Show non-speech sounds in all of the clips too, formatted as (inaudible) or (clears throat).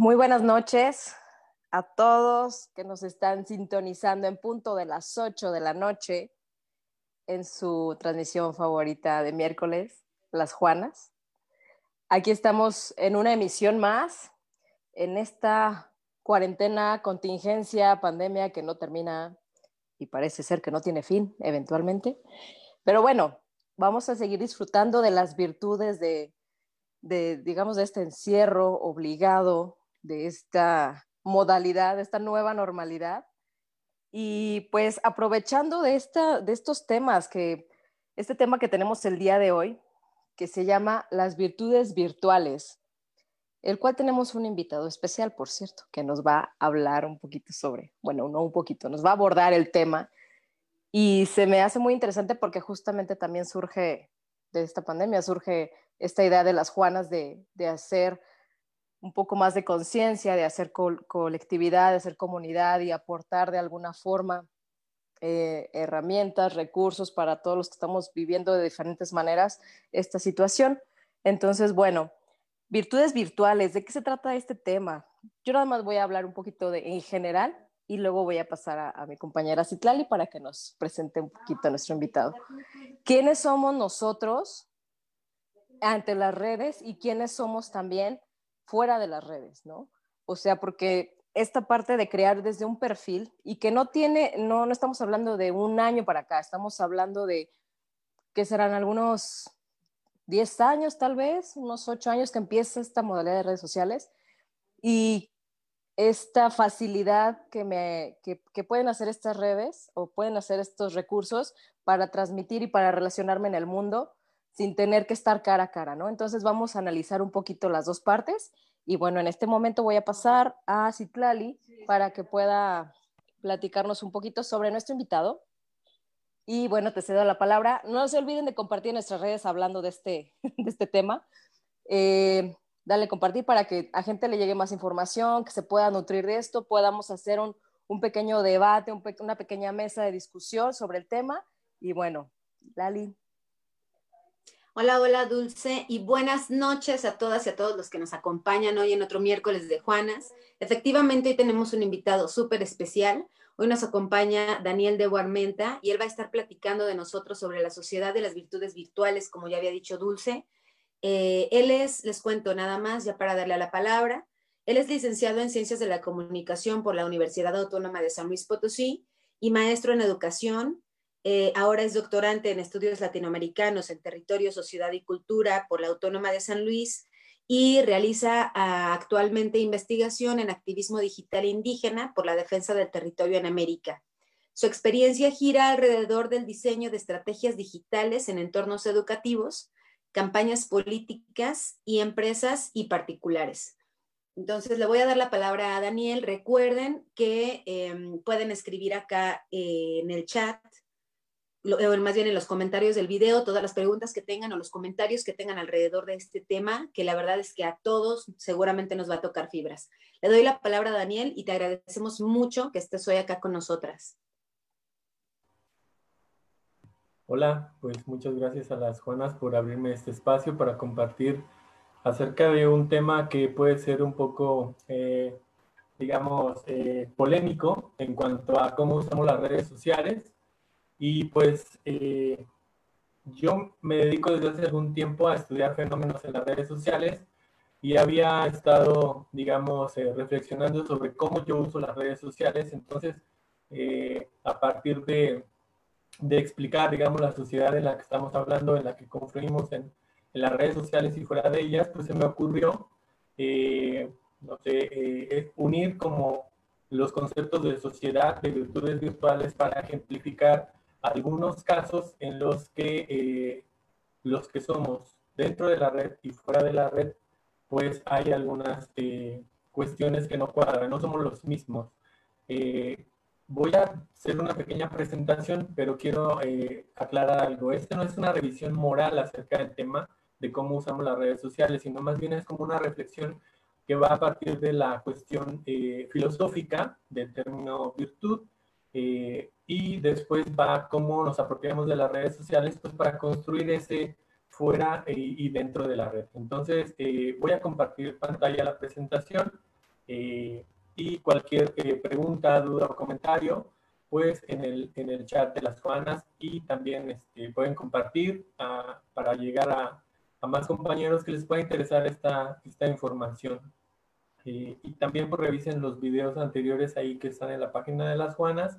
Muy buenas noches a todos que nos están sintonizando en punto de las 8 de la noche en su transmisión favorita de miércoles, Las Juanas. Aquí estamos en una emisión más, en esta cuarentena, contingencia, pandemia que no termina y parece ser que no tiene fin eventualmente. Pero bueno, vamos a seguir disfrutando de las virtudes de, de digamos, de este encierro obligado, de esta modalidad, de esta nueva normalidad. Y pues aprovechando de, esta, de estos temas, que este tema que tenemos el día de hoy, que se llama las virtudes virtuales, el cual tenemos un invitado especial, por cierto, que nos va a hablar un poquito sobre, bueno, no un poquito, nos va a abordar el tema. Y se me hace muy interesante porque justamente también surge de esta pandemia, surge esta idea de las Juanas de, de hacer un poco más de conciencia, de hacer colectividad, de hacer comunidad y aportar de alguna forma eh, herramientas, recursos para todos los que estamos viviendo de diferentes maneras esta situación. Entonces, bueno, virtudes virtuales, ¿de qué se trata este tema? Yo nada más voy a hablar un poquito de en general y luego voy a pasar a, a mi compañera Citlali para que nos presente un poquito a nuestro invitado. ¿Quiénes somos nosotros ante las redes y quiénes somos también fuera de las redes, ¿no? O sea, porque esta parte de crear desde un perfil y que no tiene, no, no estamos hablando de un año para acá, estamos hablando de que serán algunos 10 años tal vez, unos 8 años que empieza esta modalidad de redes sociales y esta facilidad que, me, que, que pueden hacer estas redes o pueden hacer estos recursos para transmitir y para relacionarme en el mundo sin tener que estar cara a cara, ¿no? Entonces vamos a analizar un poquito las dos partes y bueno, en este momento voy a pasar a Citlali para que pueda platicarnos un poquito sobre nuestro invitado. Y bueno, te cedo la palabra. No se olviden de compartir en nuestras redes hablando de este, (laughs) de este tema. Eh, dale compartir para que a gente le llegue más información, que se pueda nutrir de esto, podamos hacer un, un pequeño debate, un una pequeña mesa de discusión sobre el tema. Y bueno, Lali, Hola, hola Dulce y buenas noches a todas y a todos los que nos acompañan hoy en otro miércoles de Juanas. Efectivamente, hoy tenemos un invitado súper especial. Hoy nos acompaña Daniel de Guarmenta y él va a estar platicando de nosotros sobre la sociedad de las virtudes virtuales, como ya había dicho Dulce. Eh, él es, les cuento nada más, ya para darle a la palabra, él es licenciado en Ciencias de la Comunicación por la Universidad Autónoma de San Luis Potosí y maestro en Educación eh, ahora es doctorante en estudios latinoamericanos en territorio, sociedad y cultura por la Autónoma de San Luis y realiza ah, actualmente investigación en activismo digital indígena por la defensa del territorio en América. Su experiencia gira alrededor del diseño de estrategias digitales en entornos educativos, campañas políticas y empresas y particulares. Entonces le voy a dar la palabra a Daniel. Recuerden que em, pueden escribir acá eh, en el chat o más bien en los comentarios del video, todas las preguntas que tengan o los comentarios que tengan alrededor de este tema, que la verdad es que a todos seguramente nos va a tocar fibras. Le doy la palabra a Daniel y te agradecemos mucho que estés hoy acá con nosotras. Hola, pues muchas gracias a las Juanas por abrirme este espacio para compartir acerca de un tema que puede ser un poco, eh, digamos, eh, polémico en cuanto a cómo usamos las redes sociales y pues eh, yo me dedico desde hace algún tiempo a estudiar fenómenos en las redes sociales y había estado, digamos, eh, reflexionando sobre cómo yo uso las redes sociales. Entonces, eh, a partir de, de, explicar, digamos, la sociedad en la que estamos hablando, en la que confluimos en, en las redes sociales y fuera de ellas, pues se me ocurrió, no sé, unir como los conceptos de sociedad, de virtudes virtuales para ejemplificar algunos casos en los que eh, los que somos dentro de la red y fuera de la red, pues hay algunas eh, cuestiones que no cuadran, no somos los mismos. Eh, voy a hacer una pequeña presentación, pero quiero aclarar algo. Este no es una revisión moral acerca del tema de cómo usamos las redes sociales, sino más bien es como una reflexión que va a partir de la cuestión filosófica del término virtud eh, y después va cómo nos apropiamos de las redes sociales pues para construir ese fuera y, dentro de la red. Entonces, eh, voy a compartir pantalla la presentación y cualquier pregunta, duda o comentario, pues en el, en el chat de las Juanas y también este, pueden compartir ah, para llegar a, a, más compañeros que les pueda interesar esta, esta información. Y también pues, revisen los videos anteriores ahí que están en la página de las Juanas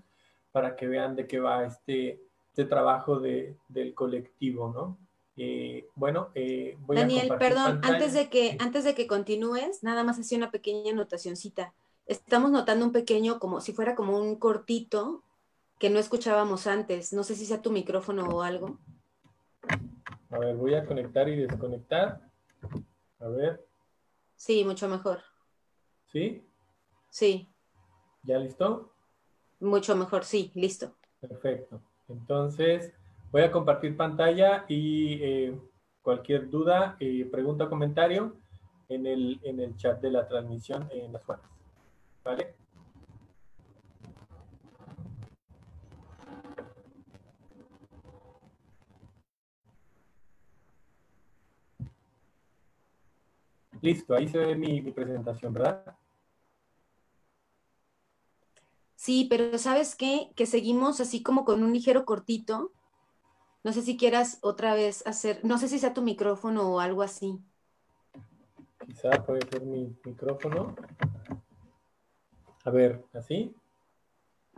para que vean de qué va este, este trabajo de, del colectivo, ¿no? Eh, bueno, eh, voy Daniel, perdón, antes de, que, antes de que continúes, nada más hacía una pequeña anotacióncita. Estamos notando un pequeño, como si fuera como un cortito que no escuchábamos antes. No sé si sea tu micrófono o algo. A ver, voy a conectar y desconectar. A ver. Sí, mucho mejor. ¿Sí? Sí. ¿Ya listo? Mucho mejor, sí, listo. Perfecto. Entonces, voy a compartir pantalla y eh, cualquier duda, eh, pregunta o comentario en el, en el chat de la transmisión en las Juanas. ¿Vale? Listo, ahí se ve mi, presentación, ¿verdad? Sí, pero ¿sabes qué? Que seguimos así como con un ligero cortito. No sé si quieras otra vez hacer, no sé si sea tu micrófono o algo así. Quizá puede ser mi micrófono. A ver, ¿así?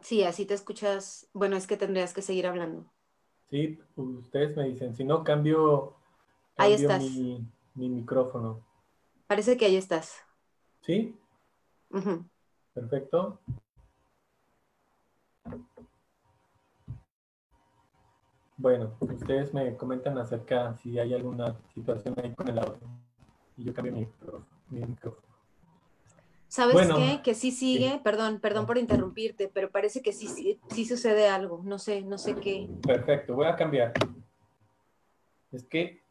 Sí, así te escuchas. Bueno, es que tendrías que seguir hablando. Sí, ustedes me dicen, si no, cambio, ahí estás. Mi, mi micrófono. Parece que ahí estás. ¿Sí? Perfecto. Bueno, ustedes me comentan acerca si hay alguna situación ahí con el audio. Y yo cambio mi, micrófono. ¿Sabes qué? Que sí sigue, perdón, perdón por interrumpirte, pero parece que sí, sí, sí, sucede algo. No sé, no sé qué. Perfecto, voy a cambiar. Es que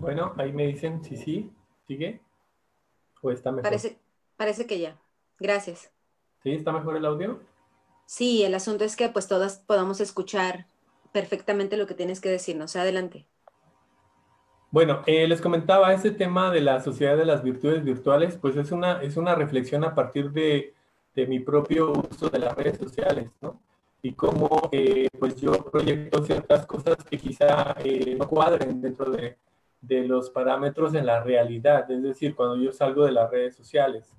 Bueno, ahí me dicen si sí, sigue o está mejor. Parece, parece que ya. Gracias. ¿Sí? ¿Está mejor el audio? Sí, el asunto es que pues todas podamos escuchar perfectamente lo que tienes que decirnos. Adelante. Bueno, eh, les comentaba, ese tema de la sociedad de las virtudes virtuales, pues es una, es una reflexión a partir de, de mi propio uso de las redes sociales, ¿no? y cómo eh, pues yo proyecto ciertas cosas que quizá eh, no cuadren dentro de, de, los parámetros en la realidad, es decir, cuando yo salgo de las redes sociales.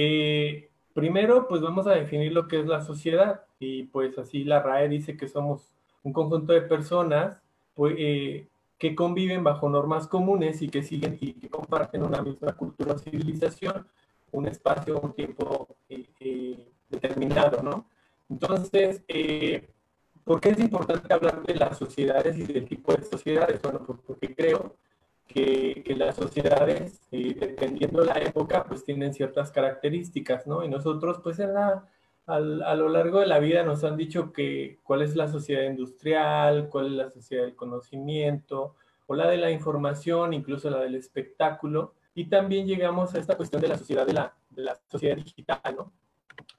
Eh, primero, pues vamos a definir lo que es la sociedad y pues así la RAE dice que somos un conjunto de personas pues, que conviven bajo normas comunes y que siguen y que comparten una misma cultura o civilización, un espacio, un tiempo determinado, ¿no? Entonces, eh, ¿por qué es importante hablar de las sociedades y del tipo de sociedades? Bueno, pues porque creo que, que las sociedades, eh, dependiendo de la época, pues tienen ciertas características, ¿no? Y nosotros, pues en la, a lo largo de la vida nos han dicho que cuál es la sociedad industrial, cuál es la sociedad del conocimiento, o la de la información, incluso la del espectáculo. Y también llegamos a esta cuestión de la sociedad de la, de la sociedad digital, ¿no?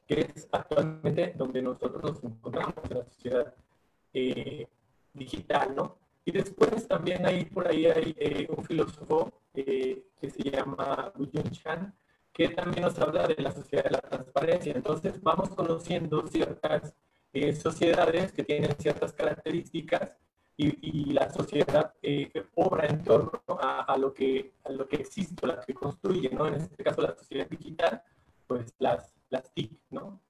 que es actualmente donde nosotros nos encontramos en la sociedad eh, digital, ¿no? Y después también hay por ahí hay eh, un filósofo eh, que se llama Wu Chan, que también nos habla de la sociedad de la transparencia. Entonces vamos conociendo ciertas sociedades que tienen ciertas características y, la sociedad obra en torno a, a, lo que, a lo que existe, a lo que construye, ¿no? En este caso la sociedad digital, pues las, las TIC, ¿no?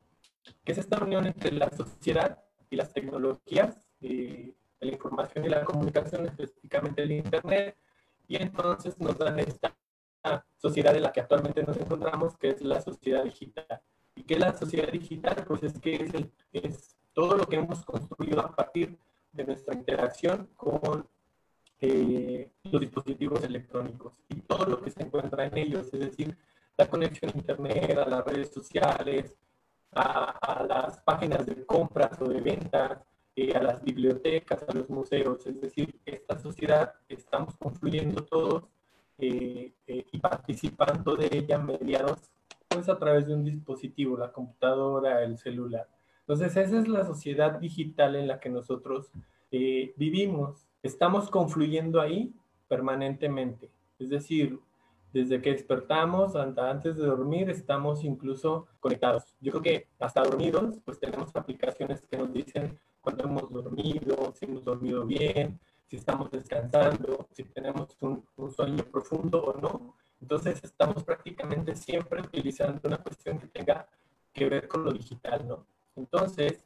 Que es esta unión entre la sociedad y las tecnologías, eh, la información y la comunicación, específicamente el Internet, y entonces nos dan esta sociedad en la que actualmente nos encontramos, que es la sociedad digital. ¿Y qué es la sociedad digital? Pues es que es, es todo lo que hemos construido a partir de nuestra interacción con eh, los dispositivos electrónicos y todo lo que se encuentra en ellos, es decir, la conexión a Internet, a las redes sociales, a, las páginas de compras o de ventas, eh, a las bibliotecas, a los museos. Es decir, esta sociedad estamos confluyendo todos eh, eh, y participando de ella mediados pues a través de un dispositivo, la computadora, el celular. Entonces, esa es la sociedad digital en la que nosotros vivimos. estamos confluyendo ahí permanentemente. Es decir, desde que despertamos hasta antes de dormir estamos incluso conectados. Yo creo que hasta dormidos pues tenemos aplicaciones que nos dicen cuando hemos dormido, si hemos dormido bien, si estamos descansando, si tenemos un, sueño profundo o no. Entonces estamos prácticamente siempre utilizando una cuestión que tenga que ver con lo digital, ¿no? Entonces,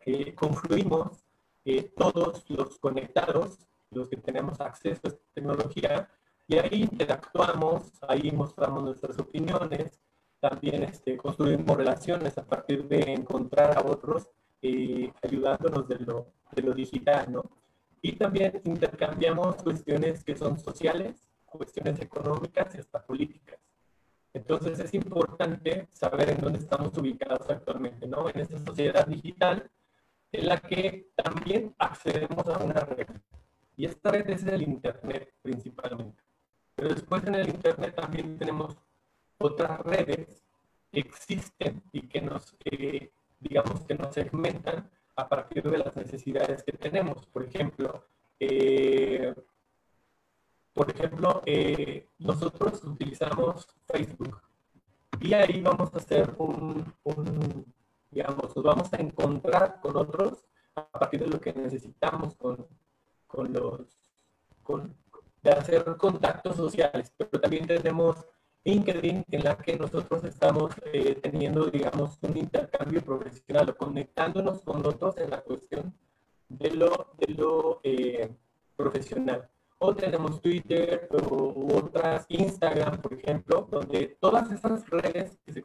eh, confluimos eh, todos los conectados, los que tenemos acceso a esta tecnología, y ahí interactuamos, ahí mostramos nuestras opiniones, también este, construimos relaciones a partir de encontrar a otros eh, ayudándonos de lo, de lo digital, ¿no? Y también intercambiamos cuestiones que son sociales, cuestiones económicas y hasta políticas. Entonces es importante saber en dónde estamos ubicados actualmente, ¿no? En esta sociedad digital en la que también accedemos a una red. Y esta red es el Internet principalmente. Pero después en el Internet también tenemos otras redes que existen y que nos, eh, digamos, que nos segmentan a partir de las necesidades que tenemos. Por ejemplo, eh, por ejemplo, eh, nosotros utilizamos Facebook y ahí vamos a hacer un, un, digamos, nos vamos a encontrar con otros a partir de lo que necesitamos con, con los, con, de hacer contactos sociales, pero también tenemos LinkedIn en la que nosotros estamos eh, teniendo, digamos, un intercambio profesional o conectándonos con otros en la cuestión de lo, de lo eh, profesional. O tenemos Twitter o otras, Instagram, por ejemplo, donde todas esas redes que se,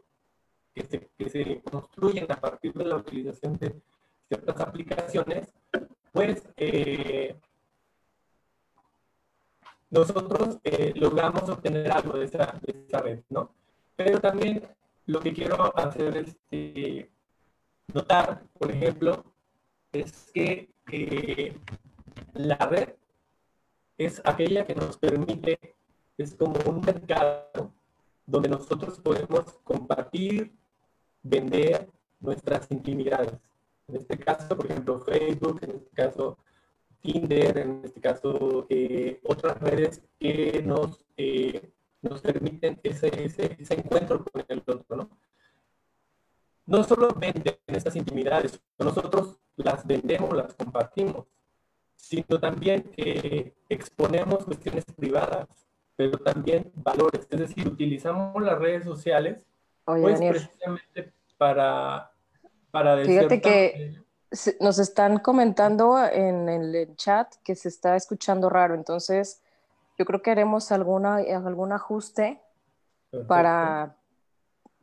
que se, que se construyen a partir de la utilización de ciertas aplicaciones, pues eh, nosotros eh, logramos obtener algo de esa, de esa, red, ¿no? Pero también lo que quiero hacer es este, notar, por ejemplo, es que la red es aquella que nos permite, es como un mercado donde nosotros podemos compartir, vender nuestras intimidades. En este caso, por ejemplo, Facebook, en este caso, Tinder, en este caso eh, otras redes que nos, eh, nos permiten ese, ese, ese, encuentro con el otro, ¿no? No solo venden estas intimidades, nosotros las vendemos, las compartimos, sino también eh, exponemos cuestiones privadas, pero también valores, es decir, utilizamos las redes sociales pues, precisamente para, para Fíjate que nos están comentando en el chat que se está escuchando raro, entonces yo creo que haremos alguna, algún ajuste para,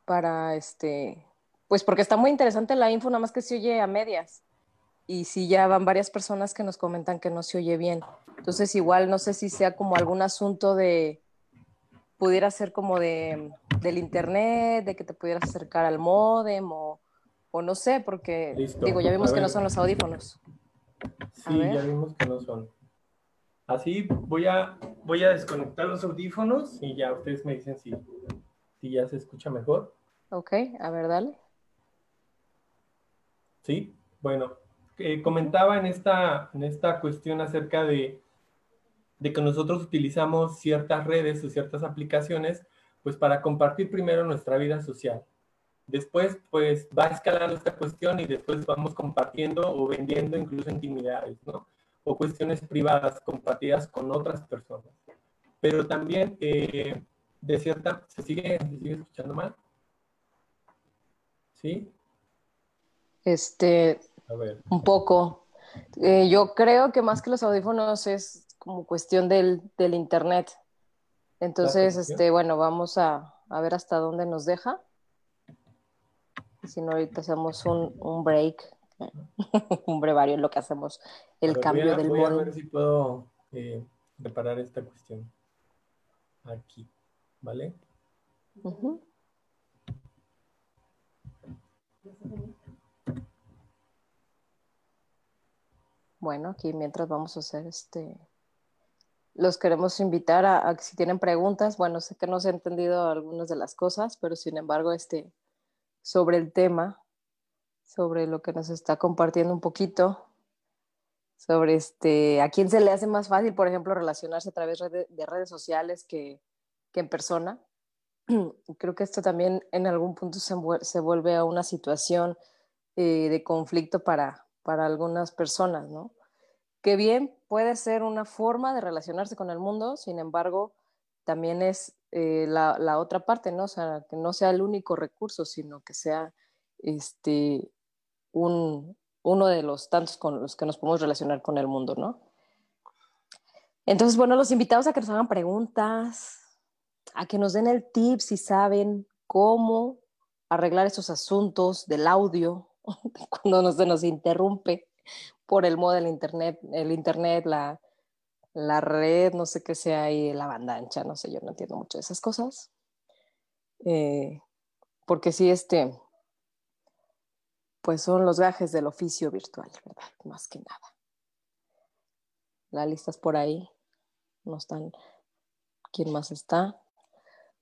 para este, pues porque está muy interesante la info, nada más que se oye a medias. Y si ya van varias personas que nos comentan que no se oye bien. Entonces igual no sé si sea como algún asunto de, pudiera ser como de, del internet, de que te pudieras acercar al modem o o no sé, porque digo, ya vimos que no son los audífonos. Sí, ya vimos que no son. Así voy a, voy a desconectar los audífonos y ya ustedes me dicen si, si ya se escucha mejor. Ok, a ver, dale. Sí, bueno, eh, comentaba en esta, en esta cuestión acerca de, de que nosotros utilizamos ciertas redes o ciertas aplicaciones pues para compartir primero nuestra vida social. Después, pues va escalando esta cuestión y después vamos compartiendo o vendiendo incluso intimidades, ¿no? O cuestiones privadas compartidas con otras personas. Pero también, eh, de cierta, ¿se sigue, ¿se sigue escuchando mal? ¿Sí? Este, A ver. un poco. Eh, yo creo que más que los audífonos es como cuestión del, del internet. Entonces, este, bueno, vamos a, a ver hasta dónde nos deja. Si no, ahorita hacemos un, un break, (laughs) un brevario en lo que hacemos el cambio del voy a ver si puedo eh, reparar esta cuestión aquí, ¿vale? Bueno, aquí mientras vamos a hacer este, los queremos invitar a, a, si tienen preguntas, bueno, sé que no se han entendido algunas de las cosas, pero sin embargo, este, sobre el tema, sobre lo que nos está compartiendo un poquito. sobre este, a quién se le hace más fácil, por ejemplo, relacionarse a través de, redes sociales que, que, en persona. (clears throat) Creo que esto también en algún punto se, se vuelve a una situación eh, de conflicto para, para algunas personas, ¿no? Que bien puede ser una forma de relacionarse con el mundo, sin embargo, también es eh, la, otra parte, ¿no? O sea, que no sea el único recurso, sino que sea este, un, uno de los tantos con los que nos podemos relacionar con el mundo, ¿no? Entonces, bueno, los invitamos a que nos hagan preguntas, a que nos den el tip si saben cómo arreglar esos asuntos del audio (laughs) cuando se nos interrumpe por el modo del internet, el internet, la, la red, no sé qué sea ahí, la banda ancha, no sé, yo no entiendo mucho de esas cosas. Eh, porque sí, este, pues son los gajes del oficio virtual, ¿verdad? Más que nada. La lista es por ahí. No están. ¿Quién más está?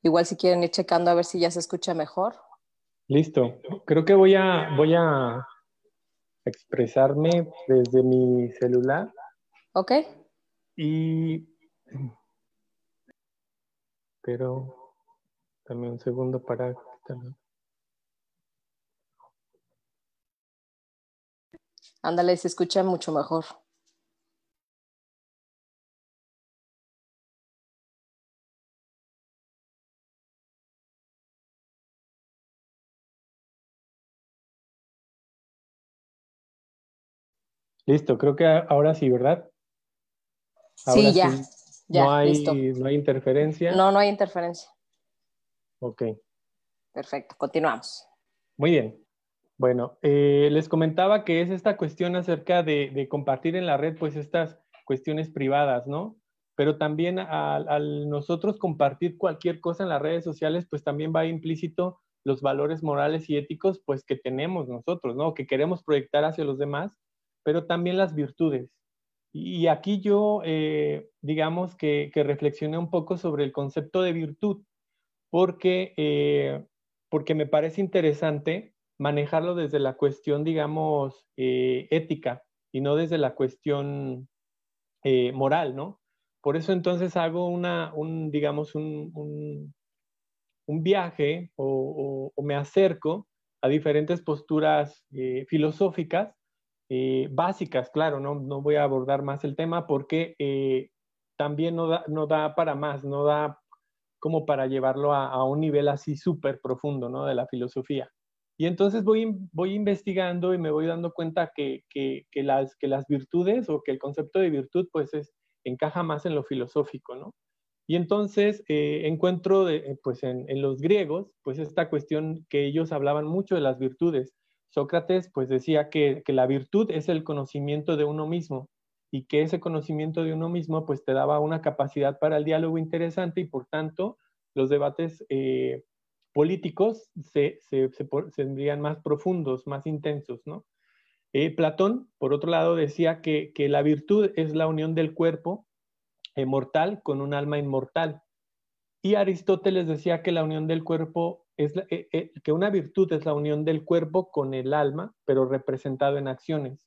Igual si quieren ir checando a ver si ya se escucha mejor. Listo. Creo que voy a, voy a expresarme desde mi celular. Ok. Y. Pero. Dame un segundo para Ándale, se escucha mucho mejor. Listo, creo que ahora sí, ¿verdad? Sí, ya. no, hay, no hay interferencia. No, no hay interferencia. Ok. Perfecto, continuamos. Muy bien. Bueno, eh, les comentaba que es esta cuestión acerca de, compartir en la red, pues estas cuestiones privadas, ¿no? Pero también al, nosotros compartir cualquier cosa en las redes sociales, pues también va implícito los valores morales y éticos, pues que tenemos nosotros, ¿no? Que queremos proyectar hacia los demás, pero también las virtudes. Y aquí yo, eh, digamos que, que, reflexioné un poco sobre el concepto de virtud, porque, eh, porque me parece interesante manejarlo desde la cuestión, digamos, eh, ética y no desde la cuestión moral, ¿no? Por eso entonces hago una, un, digamos, un, un, viaje o, me acerco a diferentes posturas eh, básicas, claro, no, no, voy a abordar más el tema porque también no da, no da para más, no da como para llevarlo a, un nivel así súper profundo, ¿no? De la filosofía. Y entonces voy, voy investigando y me voy dando cuenta que, que, las, que las virtudes o que el concepto de virtud pues es, encaja más en lo filosófico, ¿no? Y entonces eh, encuentro eh, pues en, en, los griegos pues esta cuestión que ellos hablaban mucho de las virtudes. Sócrates pues decía que, la virtud es el conocimiento de uno mismo y que ese conocimiento de uno mismo pues te daba una capacidad para el diálogo interesante y por tanto los debates eh, políticos se, se, más profundos, más intensos, ¿no? Eh, Platón, por otro lado, decía que, la virtud es la unión del cuerpo mortal con un alma inmortal. Y Aristóteles decía que la unión del cuerpo es eh, eh, que una virtud es la unión del cuerpo con el alma, pero representado en acciones.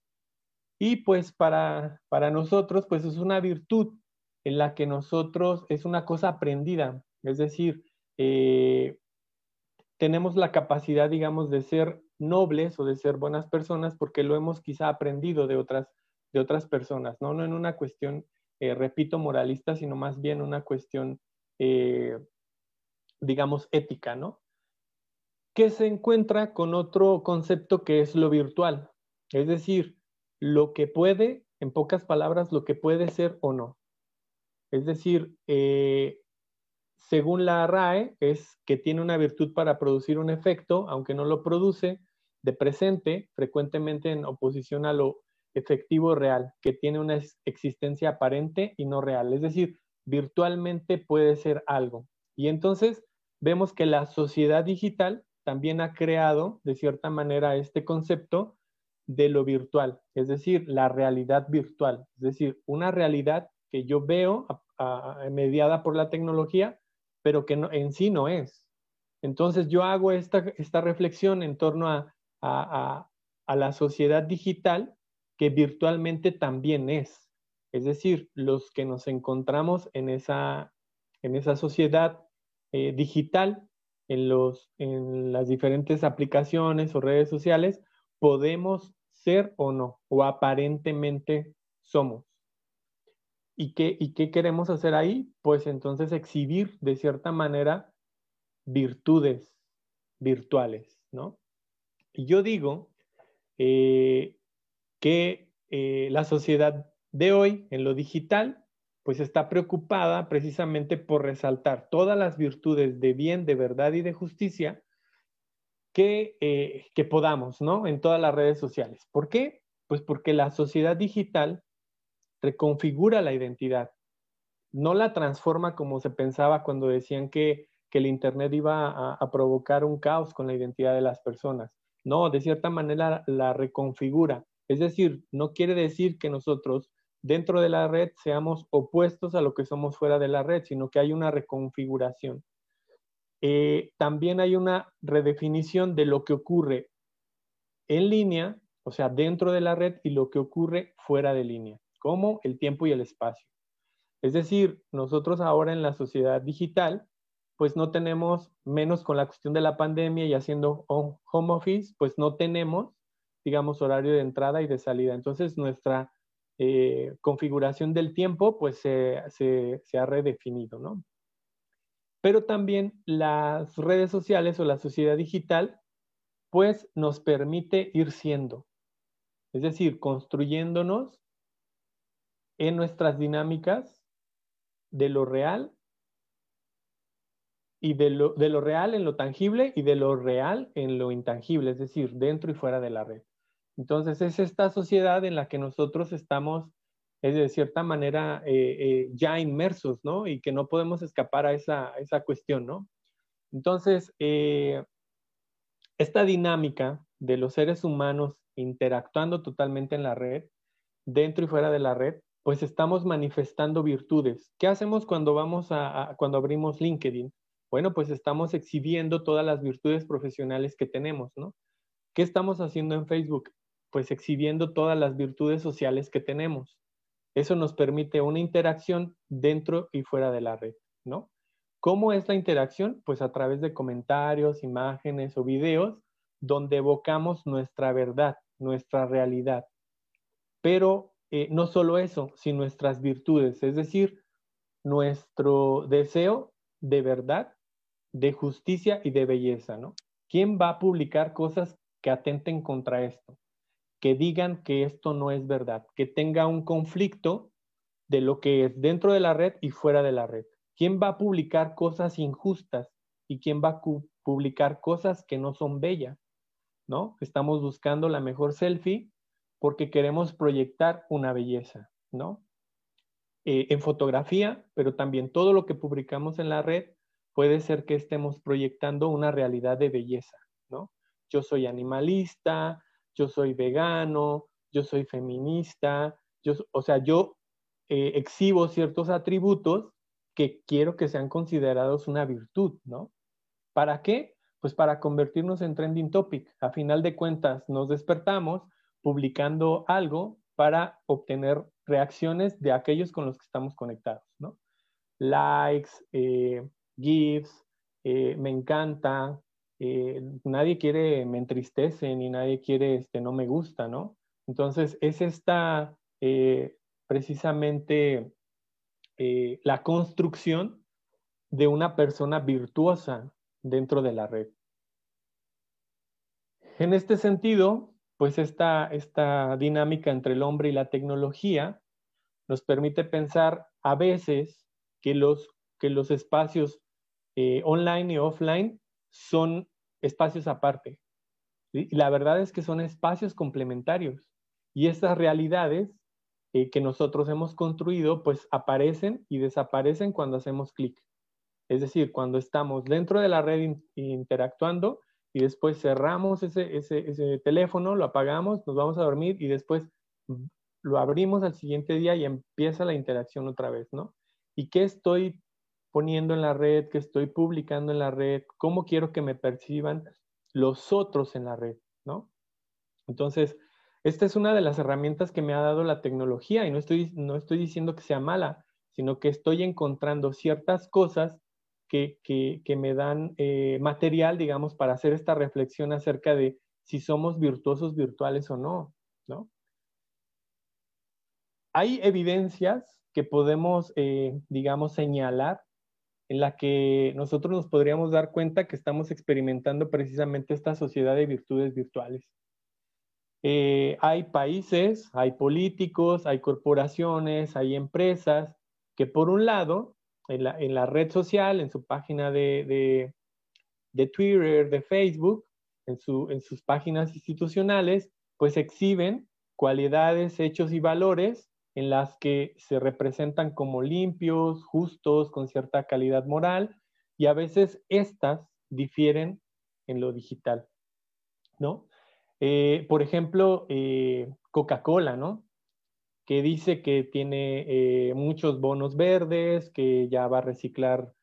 Y pues para, para nosotros, pues es una virtud en la que nosotros es una cosa aprendida, es decir, eh, tenemos la capacidad, digamos, de ser nobles o de ser buenas personas porque lo hemos quizá aprendido de otras, de otras personas, ¿no? No en una cuestión, repito, moralista, sino más bien una cuestión, digamos, ética, ¿no? Que se encuentra con otro concepto que es lo virtual, es decir, lo que puede, en pocas palabras, lo que puede ser o no. Es decir, eh, según la RAE, es que tiene una virtud para producir un efecto, aunque no lo produce, de presente, frecuentemente en oposición a lo efectivo real, que tiene una existencia aparente y no real. Es decir, virtualmente puede ser algo. Y entonces vemos que la sociedad digital también ha creado, de cierta manera, este concepto de lo virtual, es decir, la realidad virtual, es decir, una realidad que yo veo mediada por la tecnología, pero que en sí no es. Entonces yo hago esta, esta reflexión en torno a, a, a, la sociedad digital que virtualmente también es. Es decir, los que nos encontramos en esa, en esa sociedad eh, digital, en, los, en las diferentes aplicaciones o redes sociales, podemos ser o no, o aparentemente somos. ¿Y qué, ¿Y qué queremos hacer ahí? Pues entonces exhibir de cierta manera virtudes virtuales, ¿no? Y yo digo eh, que eh, la sociedad de hoy en lo digital, pues está preocupada precisamente por resaltar todas las virtudes de bien, de verdad y de justicia que, eh, que podamos, ¿no? En todas las redes sociales. ¿Por qué? Pues porque la sociedad digital reconfigura la identidad, no la transforma como se pensaba cuando decían que, el Internet iba a, provocar un caos con la identidad de las personas. No, de cierta manera la reconfigura. Es decir, no quiere decir que nosotros dentro de la red seamos opuestos a lo que somos fuera de la red, sino que hay una reconfiguración. Eh, también hay una redefinición de lo que ocurre en línea, o sea, dentro de la red, y lo que ocurre fuera de línea como el tiempo y el espacio. Es decir, nosotros ahora en la sociedad digital, pues no tenemos, menos con la cuestión de la pandemia y haciendo home office, pues no tenemos, digamos, horario de entrada y de salida. Entonces, nuestra eh, configuración del tiempo, pues se, ha redefinido, ¿no? Pero también las redes sociales o la sociedad digital, pues nos permite ir siendo, es decir, construyéndonos en nuestras dinámicas de lo real y lo, de lo, real en lo tangible y de lo real en lo intangible, es decir, dentro y fuera de la red. Entonces es esta sociedad en la que nosotros estamos, es de cierta manera, eh, eh, ya inmersos, ¿no? Y que no podemos escapar a esa, esa cuestión, ¿no? Entonces, eh, esta dinámica de los seres humanos interactuando totalmente en la red, dentro y fuera de la red, pues estamos manifestando virtudes. ¿Qué hacemos cuando vamos a, cuando abrimos LinkedIn? Bueno, pues estamos exhibiendo todas las virtudes profesionales que tenemos, ¿no? ¿Qué estamos haciendo en Facebook? Pues exhibiendo todas las virtudes sociales que tenemos. Eso nos permite una interacción dentro y fuera de la red, ¿no? ¿Cómo es la interacción? Pues a través de comentarios, imágenes o videos donde evocamos nuestra verdad, nuestra realidad. Pero eh, no solo eso, sino nuestras virtudes, es decir, nuestro deseo de verdad, de justicia y de belleza, ¿no? ¿Quién va a publicar cosas que atenten contra esto? Que digan que esto no es verdad, que tenga un conflicto de lo que es dentro de la red y fuera de la red. ¿Quién va a publicar cosas injustas y quién va a publicar cosas que no son bellas? ¿No? Estamos buscando la mejor selfie porque queremos proyectar una belleza, ¿no? Eh, en fotografía, pero también todo lo que publicamos en la red puede ser que estemos proyectando una realidad de belleza, ¿no? Yo soy animalista, yo soy vegano, yo soy feminista, yo, o sea, yo eh, exhibo ciertos atributos que quiero que sean considerados una virtud, ¿no? ¿Para qué? Pues para convertirnos en trending topic. A final de cuentas, nos despertamos, publicando algo para obtener reacciones de aquellos con los que estamos conectados, ¿no? Likes, eh, GIFs, eh, me encanta, eh, nadie quiere me entristece ni nadie quiere este no me gusta, ¿no? Entonces es esta precisamente la construcción de una persona virtuosa dentro de la red. En este sentido, pues esta, esta dinámica entre el hombre y la tecnología nos permite pensar a veces que los, que los espacios eh, online y offline son espacios aparte. Y la verdad es que son espacios complementarios. Y estas realidades eh, que nosotros hemos construido, pues aparecen y desaparecen cuando hacemos clic. Es decir, cuando estamos dentro de la red interactuando, y después cerramos ese, ese, teléfono, lo apagamos, nos vamos a dormir y después lo abrimos al siguiente día y empieza la interacción otra vez, ¿no? ¿Y qué estoy poniendo en la red? ¿Qué estoy publicando en la red? ¿Cómo quiero que me perciban los otros en la red, ¿no? Entonces, esta es una de las herramientas que me ha dado la tecnología y no estoy, no estoy diciendo que sea mala, sino que estoy encontrando ciertas cosas que, me dan eh, material, digamos, para hacer esta reflexión acerca de si somos virtuosos virtuales o no, ¿no? Hay evidencias que podemos, eh, digamos, señalar en la que nosotros nos podríamos dar cuenta que estamos experimentando precisamente esta sociedad de virtudes virtuales. Eh, hay países, hay políticos, hay corporaciones, hay empresas que por un lado, en la, red social, en su página de, Twitter, de Facebook, en, en sus páginas institucionales, pues exhiben cualidades, hechos y valores en las que se representan como limpios, justos, con cierta calidad moral, y a veces estas difieren en lo digital, ¿no? Eh, por ejemplo, eh, Coca-Cola, ¿no? Que dice que tiene eh, muchos bonos verdes, que ya va a reciclar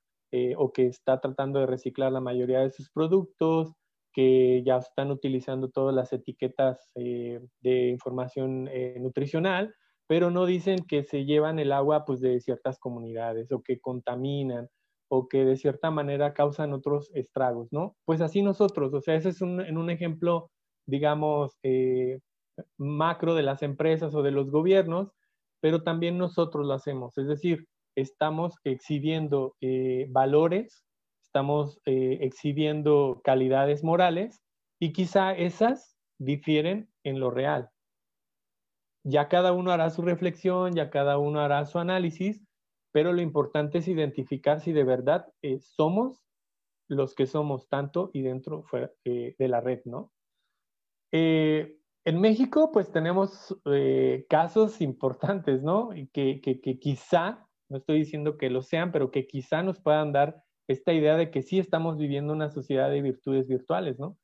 o que está tratando de reciclar la mayoría de sus productos, que ya están utilizando todas las etiquetas de información nutricional, pero no dicen que se llevan el agua pues, de ciertas comunidades o que contaminan o que de cierta manera causan otros estragos, ¿no? Pues así nosotros, o sea, ese es un, en un ejemplo, digamos, eh, macro de las empresas o de los gobiernos, pero también nosotros lo hacemos, es decir, estamos exhibiendo eh, valores, estamos eh, exhibiendo calidades morales y quizá esas difieren en lo real, ya cada uno hará su reflexión, ya cada uno hará su análisis, pero lo importante es identificar si de verdad eh, somos los que somos tanto y dentro eh, de la red, ¿no? Eh, en México, pues tenemos casos importantes, ¿no? Y que, que, quizá, no estoy diciendo que lo sean, pero que quizá nos puedan dar esta idea de que sí estamos viviendo una sociedad de virtudes virtuales, ¿no?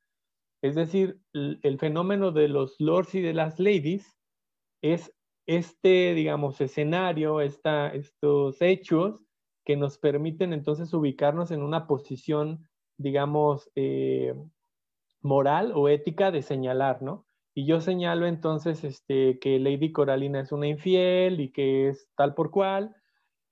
Es decir, el fenómeno de los lords y de las ladies es este, digamos, escenario, estos hechos que nos permiten entonces ubicarnos en una posición, digamos, eh, moral o ética de señalar, ¿no? Y yo señalo entonces este, que Lady Coralina es una infiel y que es tal por cual,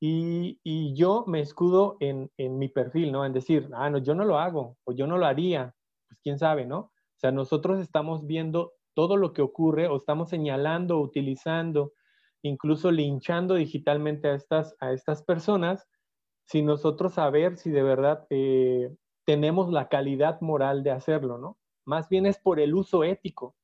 y, yo me escudo en, en, mi perfil, ¿no? En decir, ah, no, yo no lo hago, o yo no lo haría, pues quién sabe, ¿no? O sea, nosotros estamos viendo todo lo que ocurre o estamos señalando, utilizando, incluso linchando digitalmente a estas, a estas personas, sin nosotros saber si de verdad eh, tenemos la calidad moral de hacerlo, ¿no? Más bien es por el uso ético.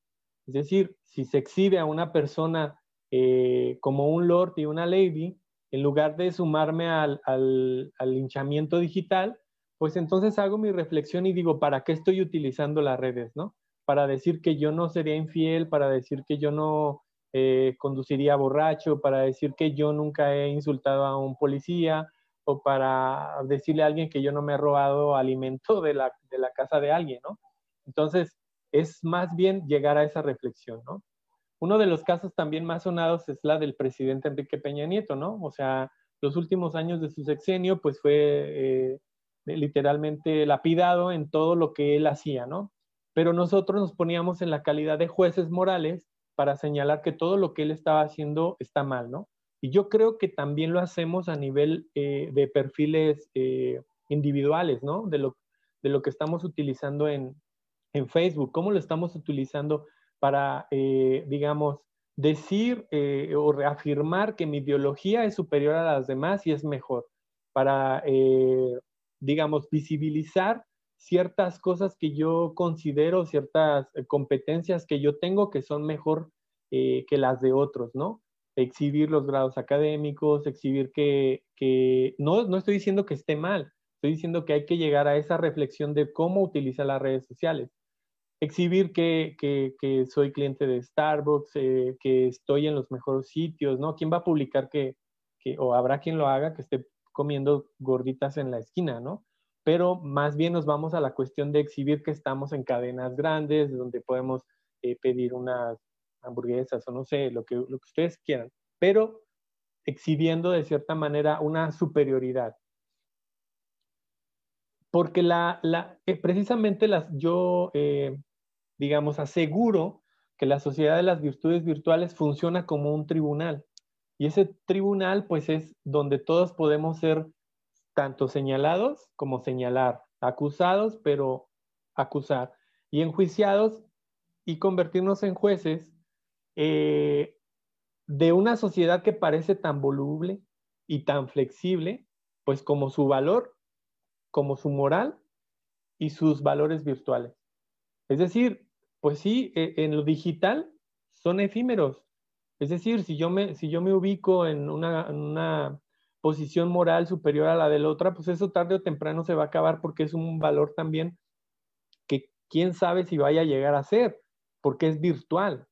Es decir, si se exhibe a una persona eh, como un lord y una lady, en lugar de sumarme al, al, al linchamiento digital, pues entonces hago mi reflexión y digo, ¿para qué estoy utilizando las redes, no? Para decir que yo no sería infiel, para decir que yo no eh, conduciría borracho, para decir que yo nunca he insultado a un policía o para decirle a alguien que yo no me he robado alimento de la, de la casa de alguien, ¿no? Entonces, es más bien llegar a esa reflexión, ¿no? Uno de los casos también más sonados es la del presidente Enrique Peña Nieto, ¿no? O sea, los últimos años de su sexenio, pues fue eh, literalmente lapidado en todo lo que él hacía, ¿no? Pero nosotros nos poníamos en la calidad de jueces morales para señalar que todo lo que él estaba haciendo está mal, ¿no? Y yo creo que también lo hacemos a nivel eh, de perfiles eh, individuales, ¿no? De lo, de lo que estamos utilizando en, en Facebook, cómo lo estamos utilizando para, eh, digamos, decir o reafirmar que mi ideología es superior a las demás y es mejor, para, digamos, visibilizar ciertas cosas que yo considero, ciertas eh, competencias que yo tengo que son mejor eh, que las de otros, ¿no? Exhibir los grados académicos, exhibir que, que no, no estoy diciendo que esté mal, estoy diciendo que hay que llegar a esa reflexión de cómo utilizar las redes sociales. Exhibir que, que, soy cliente de Starbucks, eh, que estoy en los mejores sitios, ¿no? ¿Quién va a publicar que, que, o habrá quien lo haga, que esté comiendo gorditas en la esquina, ¿no? Pero más bien nos vamos a la cuestión de exhibir que estamos en cadenas grandes, donde podemos eh, pedir unas hamburguesas o no sé, lo que, lo que ustedes quieran, pero exhibiendo de cierta manera una superioridad. Porque la, la, eh, precisamente las, yo, eh, digamos, aseguro que la sociedad de las virtudes virtuales funciona como un tribunal. Y ese tribunal, pues es donde todos podemos ser tanto señalados como señalar, acusados, pero acusar, y enjuiciados y convertirnos en jueces eh, de una sociedad que parece tan voluble y tan flexible, pues como su valor, como su moral y sus valores virtuales. Es decir, pues sí, e, en lo digital son efímeros. Es decir, si yo me, si yo me ubico en una, en una posición moral superior a la de la otra, pues eso tarde o temprano se va a acabar porque es un valor también que quién sabe si vaya a llegar a ser, porque es virtual,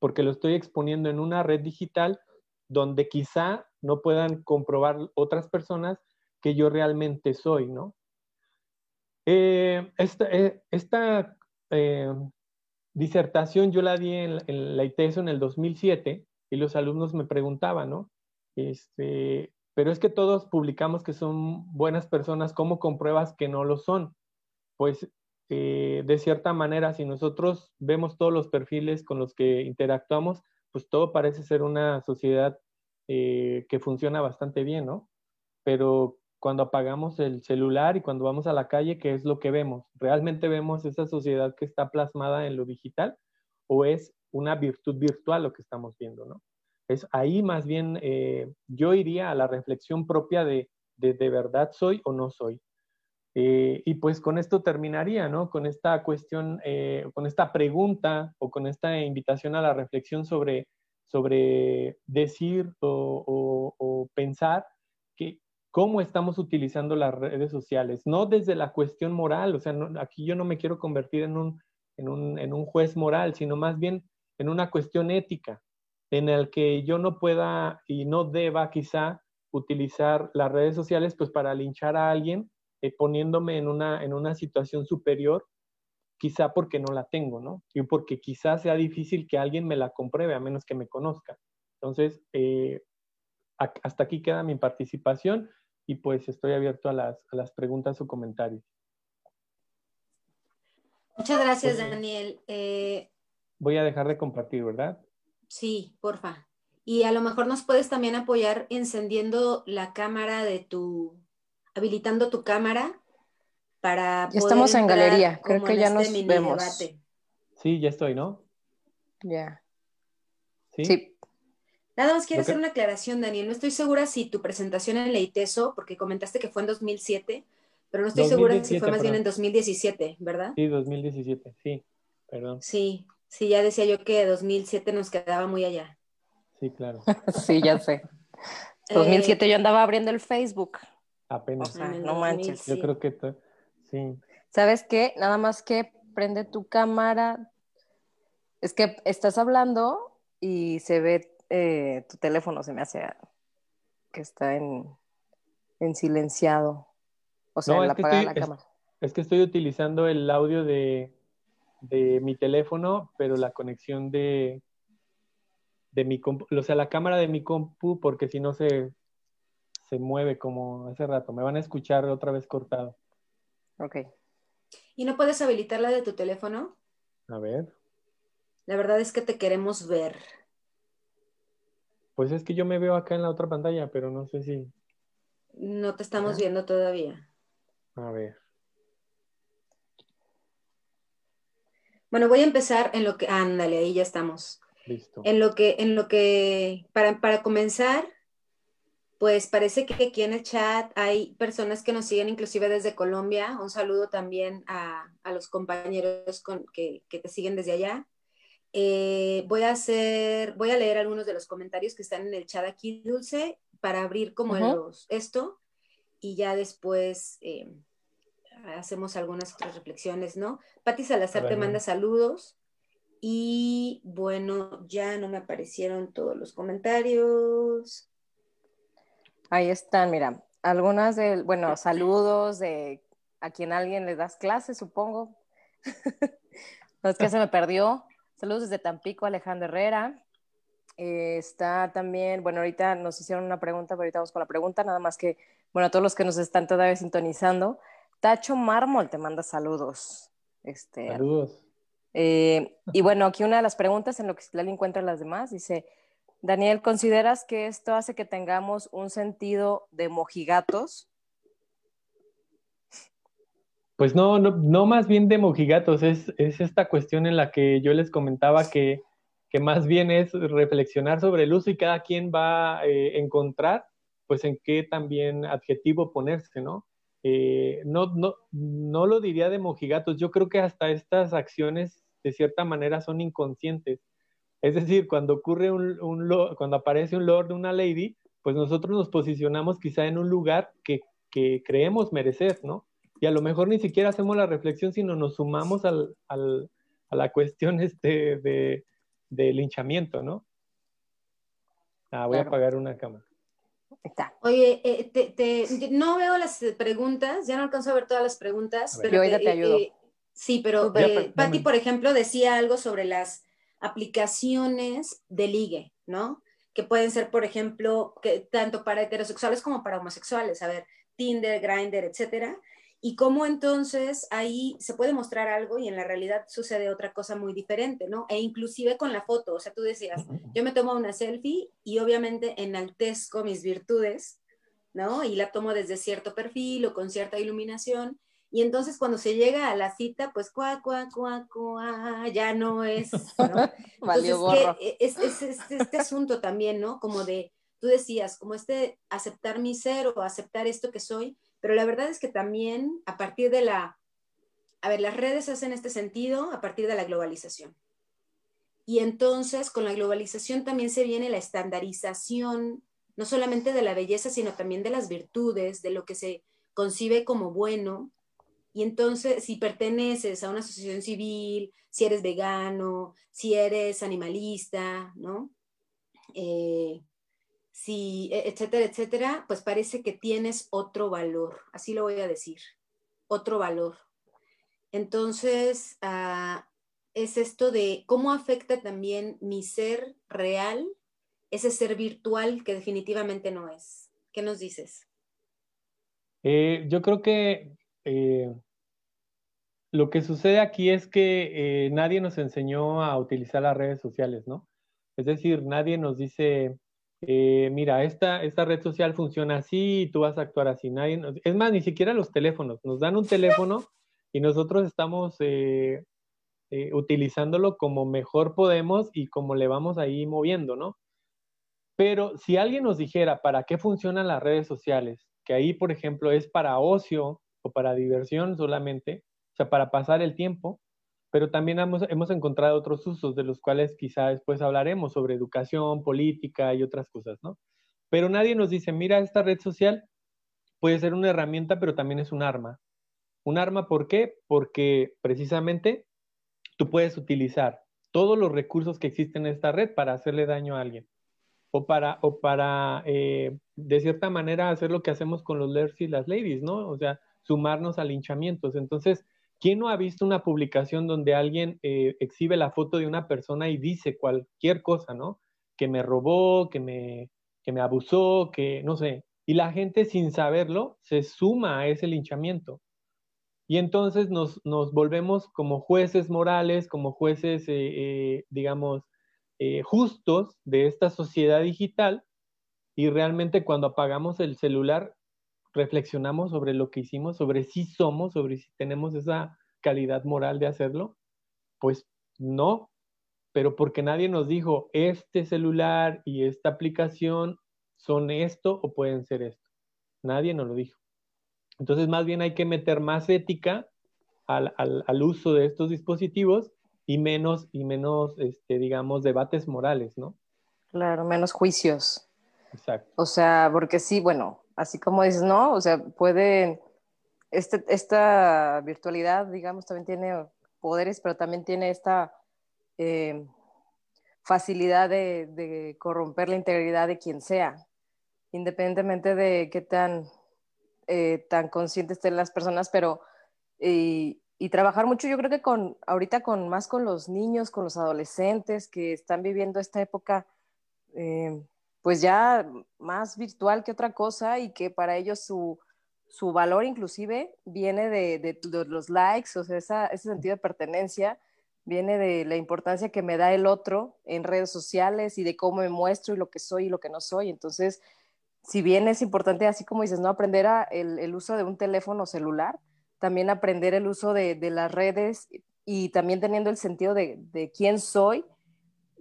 porque lo estoy exponiendo en una red digital donde quizá no puedan comprobar otras personas que yo realmente soy, ¿no? Eh, esta, eh, eh, disertación yo la di en, la ITESO en el 2007 y los alumnos me preguntaban, ¿no? Este, pero es que todos publicamos que son buenas personas, ¿cómo compruebas que no lo son? Pues de cierta manera, si nosotros vemos todos los perfiles con los que interactuamos, pues todo parece ser una sociedad que funciona bastante bien, ¿no? Pero cuando apagamos el celular y cuando vamos a la calle, ¿qué es lo que vemos? ¿Realmente vemos esa sociedad que está plasmada en lo digital o es una virtud virtual lo que estamos viendo, ¿no? Es ahí más bien eh, yo iría a la reflexión propia de, de, verdad soy o no soy. Eh, y pues con esto terminaría, ¿no? Con esta cuestión, eh, con esta pregunta o con esta invitación a la reflexión sobre, sobre decir o, o pensar que, cómo estamos utilizando las redes sociales, no desde la cuestión moral, o sea, aquí yo no me quiero convertir en un, en, un, en un, juez moral, sino más bien en una cuestión ética, en el que yo no pueda y no deba quizá utilizar las redes sociales pues para linchar a alguien eh, poniéndome en una, en una situación superior, quizá porque no la tengo, ¿no? Y porque quizá sea difícil que alguien me la compruebe a menos que me conozca. Entonces, eh, hasta aquí queda mi participación y pues estoy abierto a las, a las preguntas o comentarios. Muchas gracias, Daniel. Eh, voy a dejar de compartir, ¿verdad? Sí, porfa. Y a lo mejor nos puedes también apoyar encendiendo la cámara de tu, habilitando tu cámara para... Ya estamos en galería, creo que ya este nos vemos. Sí, ya estoy, ¿no? Ya. ¿Sí? sí. Nada más quiero hacer una aclaración, Daniel. No estoy segura si tu presentación en Leiteso, porque comentaste que fue en 2007, pero no estoy segura si fue más bien en 2017, ¿verdad? Sí, 2017, sí, perdón. Sí, sí, ya decía yo que 2007 nos quedaba muy allá. Sí, claro. (laughs) sí, ya sé. 2007 yo andaba abriendo el Facebook. Apenas. no manches. Yo creo que sí. ¿Sabes qué? Nada más que prende tu cámara. Es que estás hablando y se ve eh, tu teléfono se me hace que está en, silenciado. O sea, en la, la cámara. Es, que estoy utilizando el audio de, mi teléfono, pero la conexión de, de mi o sea, la cámara de mi compu, porque si no se, se mueve como hace rato. Me van a escuchar otra vez cortado. Ok. ¿Y no puedes habilitar la de tu teléfono? A ver. La verdad es que te queremos ver. Pues es que yo me veo acá en la otra pantalla, pero no sé si. No te estamos viendo todavía. A ver. Bueno, voy a empezar en lo que. Ándale, ahí ya estamos. Listo. En lo que, en lo que, para, para comenzar, pues parece que aquí en el chat hay personas que nos siguen inclusive desde Colombia. Un saludo también a, los compañeros con, que, que, te siguen desde allá. Eh, voy a hacer, voy a leer algunos de los comentarios que están en el chat aquí, Dulce, para abrir como los, esto y ya después eh, hacemos algunas otras reflexiones, ¿no? Pati Salazar te manda saludos y bueno, ya no me aparecieron todos los comentarios. Ahí están, mira, algunas de, bueno, saludos de a quien alguien le das clases, supongo. (laughs) no es que se me perdió. Saludos desde Tampico, Alejandro Herrera. Eh, está también, bueno, ahorita nos hicieron una pregunta, pero ahorita vamos con la pregunta, nada más que, bueno, a todos los que nos están todavía sintonizando, Tacho Mármol te manda saludos. Este, saludos. Eh, y bueno, aquí una de las preguntas en lo que Lali encuentra las demás dice, Daniel, ¿consideras que esto hace que tengamos un sentido de mojigatos? Pues no, no, más bien de mojigatos, es, es, esta cuestión en la que yo les comentaba que, que, más bien es reflexionar sobre el uso y cada quien va a eh, encontrar pues en qué también adjetivo ponerse, ¿no? Eh, no, no, no lo diría de mojigatos, yo creo que hasta estas acciones de cierta manera son inconscientes. Es decir, cuando ocurre un, un cuando aparece un lord, una lady, pues nosotros nos posicionamos quizá en un lugar que, que creemos merecer, ¿no? y a lo mejor ni siquiera hacemos la reflexión, sino nos sumamos al, al, a la cuestión (laughs) este de, de linchamiento, ¿no? Ah, voy a apagar una cámara. Está. Oye, eh, te, te, no veo las preguntas, ya no alcanzo a ver todas las preguntas. Pero Yo ahorita te, ayudo. Eh, sí, pero eh, Patti, por ejemplo, decía algo sobre las aplicaciones de ligue, ¿no? Que pueden ser, por ejemplo, que tanto para heterosexuales como para homosexuales, a ver, Tinder, Grindr, etcétera y cómo entonces ahí se puede mostrar algo y en la realidad sucede otra cosa muy diferente, ¿no? E inclusive con la foto, o sea, tú decías, yo me tomo una selfie y obviamente enaltezco mis virtudes, ¿no? Y la tomo desde cierto perfil o con cierta iluminación. Y entonces cuando se llega a la cita, pues cuá, cuá, cuá, cuá, ya no es, ¿no? (laughs) Valió es, es, es, este asunto también, ¿no? Como de, tú decías, como este aceptar mi ser o aceptar esto que soy, pero la verdad es que también a partir de la, a ver, las redes hacen este sentido a partir de la globalización. Y entonces con la globalización también se viene la estandarización, no solamente de la belleza, sino también de las virtudes, de lo que se concibe como bueno. Y entonces, si perteneces a una asociación civil, si eres vegano, si eres animalista, ¿no? Eh, si, e, etcétera, etcétera, pues parece que tienes otro valor, así lo voy a decir, otro valor. Entonces, ah, es esto de cómo afecta también mi ser real, ese ser virtual que definitivamente no es. ¿Qué nos dices? Eh, yo creo que eh, lo que sucede aquí es que eh, nadie nos enseñó a utilizar las redes sociales, ¿no? Es decir, nadie nos dice, eh, mira, esta, esta red social funciona así y tú vas a actuar así. Nadie, es más, ni siquiera los teléfonos. Nos dan un teléfono y nosotros estamos eh, eh, utilizándolo como mejor podemos y como le vamos ahí moviendo, ¿no? Pero si alguien nos dijera para qué funcionan las redes sociales, que ahí, por ejemplo, es para ocio o para diversión solamente, o sea, para pasar el tiempo, pero también hemos, hemos, encontrado otros usos de los cuales quizá después hablaremos sobre educación, política y otras cosas, ¿no? Pero nadie nos dice, mira, esta red social puede ser una herramienta, pero también es un arma. Un arma, ¿por qué? Porque precisamente tú puedes utilizar todos los recursos que existen en esta red para hacerle daño a alguien. O para, o para eh, de cierta manera, hacer lo que hacemos con los lers y las ladies, ¿no? O sea, sumarnos a linchamientos. Entonces, ¿Quién no ha visto una publicación donde alguien eh, exhibe la foto de una persona y dice cualquier cosa, ¿no? Que me robó, que me, que me abusó, que no sé. Y la gente sin saberlo se suma a ese linchamiento. Y entonces nos, nos volvemos como jueces morales, como jueces, eh, eh, digamos, justos de esta sociedad digital. Y realmente cuando apagamos el celular, reflexionamos sobre lo que hicimos, sobre si somos, sobre si tenemos esa calidad moral de hacerlo, pues no, pero porque nadie nos dijo, este celular y esta aplicación son esto o pueden ser esto. Nadie nos lo dijo. Entonces, más bien hay que meter más ética al, al, uso de estos dispositivos y menos, y menos, este, digamos, debates morales, ¿no? Claro, menos juicios. Exacto. O sea, porque sí, bueno, así como dices, no, o sea, puede, este, esta virtualidad, digamos, también tiene poderes, pero también tiene esta eh, facilidad de, corromper la integridad de quien sea, independientemente de qué tan, eh, tan conscientes estén las personas, pero y, trabajar mucho, yo creo que con, ahorita con más con los niños, con los adolescentes que están viviendo esta época eh, pues ya más virtual que otra cosa y que para ellos su, su valor inclusive viene de, de, los likes, o sea, esa, ese sentido de pertenencia, viene de la importancia que me da el otro en redes sociales y de cómo me muestro y lo que soy y lo que no soy. Entonces, si bien es importante, así como dices, no aprender a el, uso de un teléfono celular, también aprender el uso de, las redes y también teniendo el sentido de, de, quién soy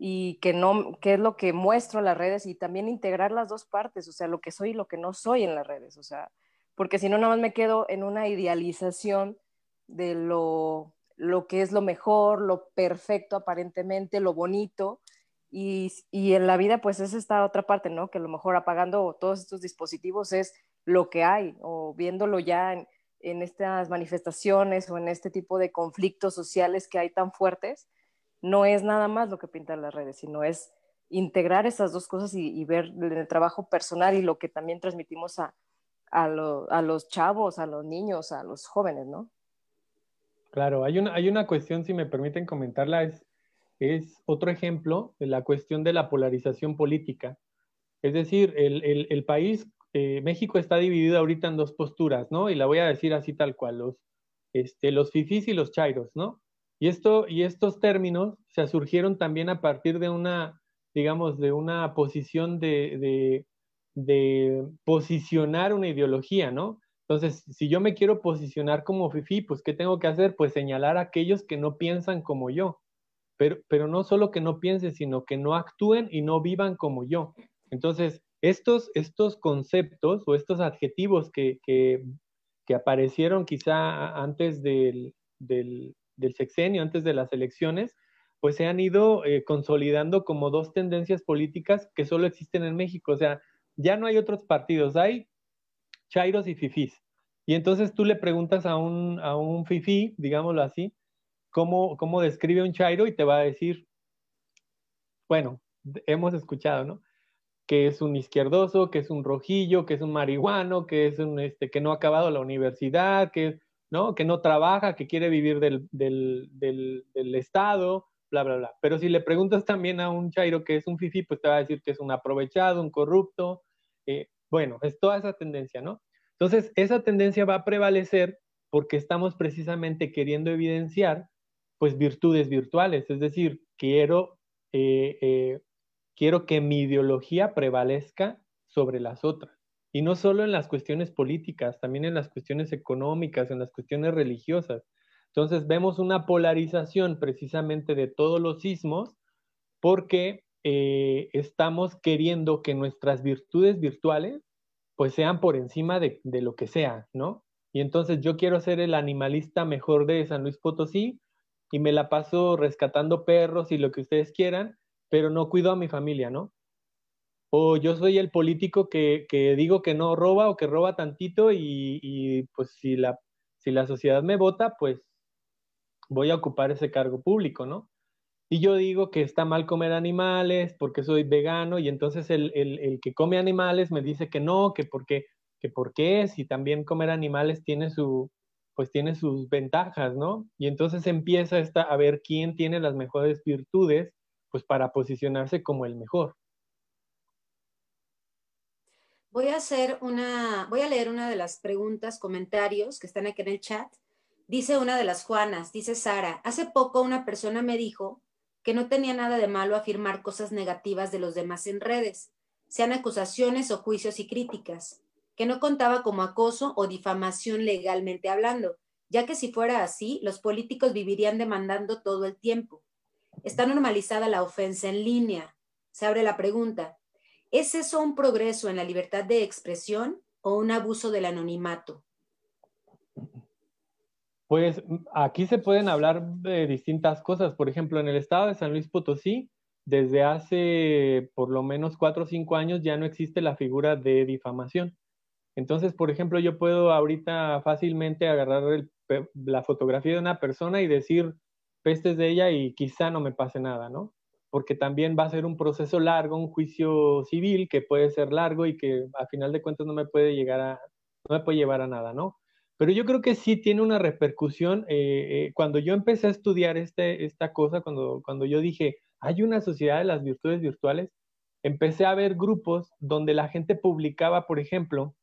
y que no, qué es lo que muestro en las redes y también integrar las dos partes, o sea, lo que soy y lo que no soy en las redes, o sea, porque si no, nada más me quedo en una idealización de lo, lo que es lo mejor, lo perfecto aparentemente, lo bonito, y, en la vida, pues es esta otra parte, ¿no? Que a lo mejor apagando todos estos dispositivos es lo que hay, o viéndolo ya en, estas manifestaciones o en este tipo de conflictos sociales que hay tan fuertes, no es nada más lo que pintan las redes, sino es integrar esas dos cosas y, ver el trabajo personal y lo que también transmitimos a, a, a, los chavos, a los niños, a los jóvenes, ¿no? Claro, hay una, hay una cuestión, si me permiten comentarla, es es otro ejemplo de la cuestión de la polarización política. Es decir, el, país, eh, México está dividido ahorita en dos posturas, ¿no? Y la voy a decir así tal cual, los, este, los fifís y los chairos, ¿no? Y, esto, y estos términos se surgieron también a partir de una, digamos, de una posición de, de posicionar una ideología, ¿no? Entonces, si yo me quiero posicionar como fifí, pues, ¿qué tengo que hacer? Pues señalar a aquellos que no piensan como yo pero, no solo que no piensen, sino que no actúen y no vivan como yo. Entonces, estos, estos conceptos o estos adjetivos que, que, aparecieron quizá antes del, sexenio, antes de las elecciones, pues se han ido eh, consolidando como dos tendencias políticas que solo existen en México. O sea, ya no hay otros partidos, hay chairos y fifís. Y entonces tú le preguntas a un, a un fifí, digámoslo así, cómo, cómo describe un chairo y te va a decir, bueno, hemos escuchado, ¿no? Que es un izquierdoso, que es un rojillo, que es un marihuano, que es un, este, que no ha acabado la universidad, que, Que no trabaja, que quiere vivir del, del, del, del Estado, bla, bla, bla. Pero si le preguntas también a un chairo que es un fifi, pues te va a decir que es un aprovechado, un corrupto. Eh, bueno, es toda esa tendencia, ¿no? Entonces, esa tendencia va a prevalecer porque estamos precisamente queriendo evidenciar pues virtudes virtuales, es decir, quiero, eh, eh, quiero que mi ideología prevalezca sobre las otras. Y no solo en las cuestiones políticas, también en las cuestiones económicas, en las cuestiones religiosas. Entonces vemos una polarización precisamente de todos los sismos porque eh, estamos queriendo que nuestras virtudes virtuales pues sean por encima de, de lo que sea, ¿no? Y entonces yo quiero ser el animalista mejor de San Luis Potosí, y me la paso rescatando perros y lo que ustedes quieran, pero no cuido a mi familia, ¿no? O yo soy el político que, digo que no roba o que roba tantito y, pues si la, si la sociedad me vota, pues voy a ocupar ese cargo público, ¿no? Y yo digo que está mal comer animales porque soy vegano y entonces el, el, que come animales me dice que no, que porque, que porque si también comer animales tiene su, pues tiene sus ventajas, ¿no? Y entonces empieza esta, a ver quién tiene las mejores virtudes, pues para posicionarse como el mejor. Voy a hacer una, voy a leer una de las preguntas, comentarios que están aquí en el chat. Dice una de las Juanas, dice Sara, hace poco una persona me dijo que no tenía nada de malo afirmar cosas negativas de los demás en redes, sean acusaciones o juicios y críticas que no contaba como acoso o difamación legalmente hablando, ya que si fuera así, los políticos vivirían demandando todo el tiempo. Está normalizada la ofensa en línea. Se abre la pregunta, ¿es eso un progreso en la libertad de expresión o un abuso del anonimato? Pues aquí se pueden hablar de distintas cosas. Por ejemplo, en el estado de San Luis Potosí, desde hace por lo menos cuatro o cinco años ya no existe la figura de difamación. Entonces, por ejemplo, yo puedo ahorita fácilmente agarrar la fotografía de una persona y decir pestes de ella y quizá no me pase nada, ¿no? Porque también va a ser un proceso largo, un juicio civil que puede ser largo y que a final de cuentas no me puede llegar a, no me puede llevar a nada, ¿no? Pero yo creo que sí tiene una repercusión. Eh, eh, cuando yo empecé a estudiar este, esta cosa, cuando, cuando yo dije, hay una sociedad de las virtudes virtuales, empecé a ver grupos donde la gente publicaba, por ejemplo,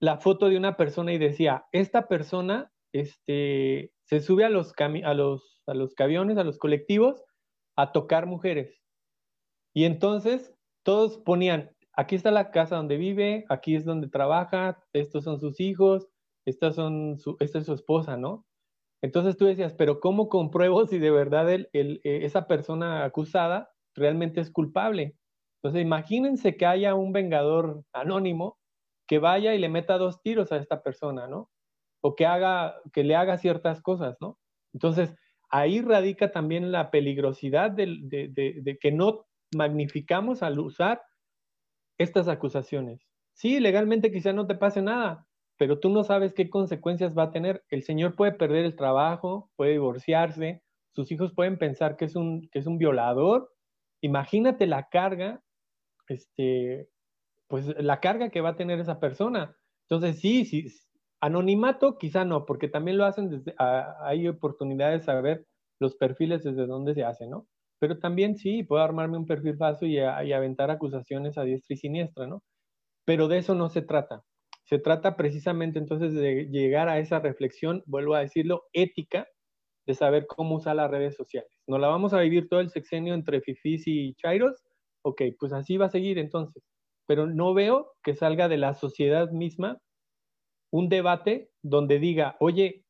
la foto de una persona y decía, esta persona este, se sube a los, a los, a los camiones, a los colectivos, a tocar mujeres. Y entonces todos ponían, aquí está la casa donde vive, aquí es donde trabaja, estos son sus hijos, estas son esta es su esposa, ¿no? Entonces tú decías, pero ¿cómo compruebo si de verdad el, el, eh, esa persona acusada realmente es culpable? Entonces imagínense que haya un vengador anónimo que vaya y le meta dos tiros a esta persona, ¿no? O que haga, que le haga ciertas cosas, ¿no? Entonces ahí radica también la peligrosidad de, que no magnificamos al usar estas acusaciones. Sí, legalmente quizá no te pase nada, pero tú no sabes qué consecuencias va a tener. El señor puede perder el trabajo, puede divorciarse, sus hijos pueden pensar que es un, que es un violador. Imagínate la carga, este, pues la carga que va a tener esa persona. Entonces, sí, sí, anonimato quizá no, porque también lo hacen desde, hay oportunidades de saber los perfiles desde dónde se hacen, ¿no? Pero también sí, puedo armarme un perfil falso y, y aventar acusaciones a diestra y siniestra, ¿no? Pero de eso no se trata. Se trata precisamente entonces de llegar a esa reflexión, vuelvo a decirlo, ética, de saber cómo usar las redes sociales. ¿No la vamos a vivir todo el sexenio entre fifis y chairos? Ok, pues así va a seguir entonces. Pero no veo que salga de la sociedad misma un debate donde diga, oye,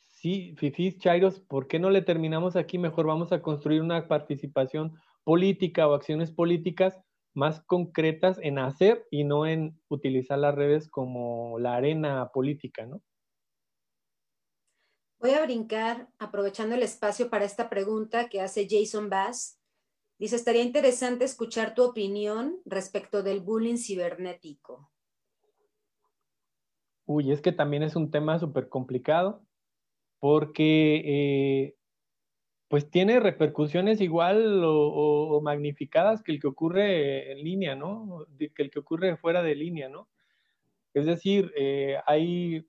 sí, fifis, chairos, ¿por qué no le terminamos aquí? Mejor vamos a construir una participación política o acciones políticas más concretas en hacer y no en utilizar las redes como la arena política, ¿no? Voy a brincar aprovechando el espacio para esta pregunta que hace Jason Bass. Dice, estaría interesante escuchar tu opinión respecto del bullying cibernético. Uy, es que también es un tema súper complicado porque eh, pues tiene repercusiones igual o, magnificadas que el que ocurre en línea, ¿no? Que el que ocurre fuera de línea, ¿no? Es decir, eh, hay,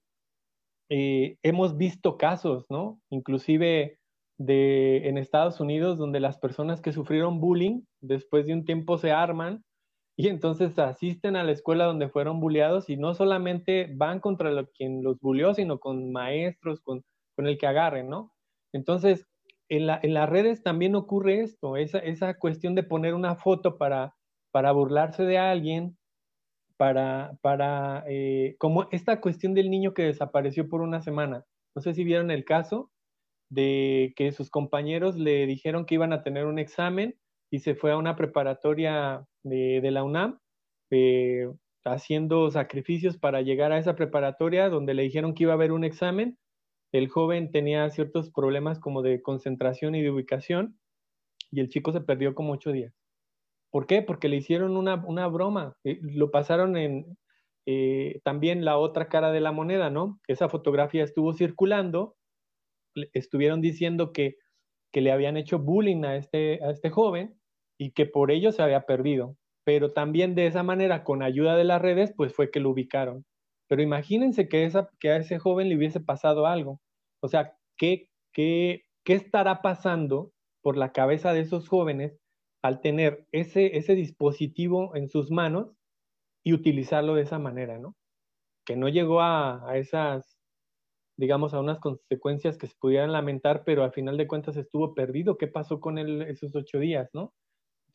eh, hemos visto casos, ¿no? Inclusive de, en Estados Unidos donde las personas que sufrieron bullying después de un tiempo se arman y entonces asisten a la escuela donde fueron bulleados y no solamente van contra quien los bulleó, sino con maestros, con, con el que agarren, ¿no? Entonces, en, las redes también ocurre esto, esa, esa cuestión de poner una foto para, para burlarse de alguien, para, para eh, como esta cuestión del niño que desapareció por una semana. No sé si vieron el caso de que sus compañeros le dijeron que iban a tener un examen y se fue a una preparatoria de, la UNAM eh, haciendo sacrificios para llegar a esa preparatoria donde le dijeron que iba a haber un examen el joven tenía ciertos problemas como de concentración y de ubicación y el chico se perdió como ocho días. ¿Por qué? Porque le hicieron una, broma, eh, lo pasaron en eh, también la otra cara de la moneda, ¿no? Esa fotografía estuvo circulando, estuvieron diciendo que, que le habían hecho bullying a este, a este joven y que por ello se había perdido. Pero también de esa manera, con ayuda de las redes, pues fue que lo ubicaron. Pero imagínense que, que a ese joven le hubiese pasado algo. O sea, ¿qué, qué, qué estará pasando por la cabeza de esos jóvenes al tener ese, ese dispositivo en sus manos y utilizarlo de esa manera, ¿no? Que no llegó a, a esas, digamos, a unas consecuencias que se pudieran lamentar, pero al final de cuentas estuvo perdido. ¿Qué pasó con él esos ocho días, no?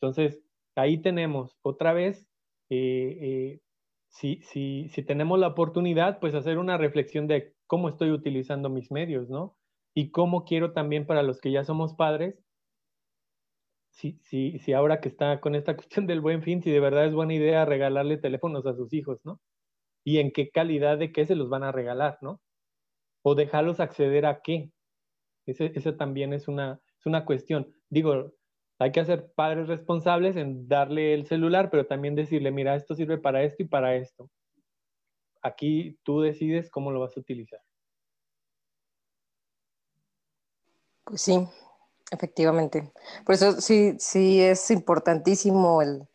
Entonces, ahí tenemos otra vez eh, eh, si, si, si tenemos la oportunidad, pues hacer una reflexión de cómo estoy utilizando mis medios, ¿no? Y cómo quiero también para los que ya somos padres, si, si, si ahora que está con esta (laughs) cuestión del buen fin, si de verdad es buena idea regalarle teléfonos a sus hijos, ¿no? Y en qué calidad de qué se los van a regalar, ¿no? O dejarlos acceder a qué. Esa también es una, es una cuestión. Digo, hay que hacer padres responsables en darle el celular, pero también decirle, mira, esto sirve para esto y para esto. Aquí tú decides cómo lo vas a utilizar. Pues sí, efectivamente. Por eso sí, sí es importantísimo el,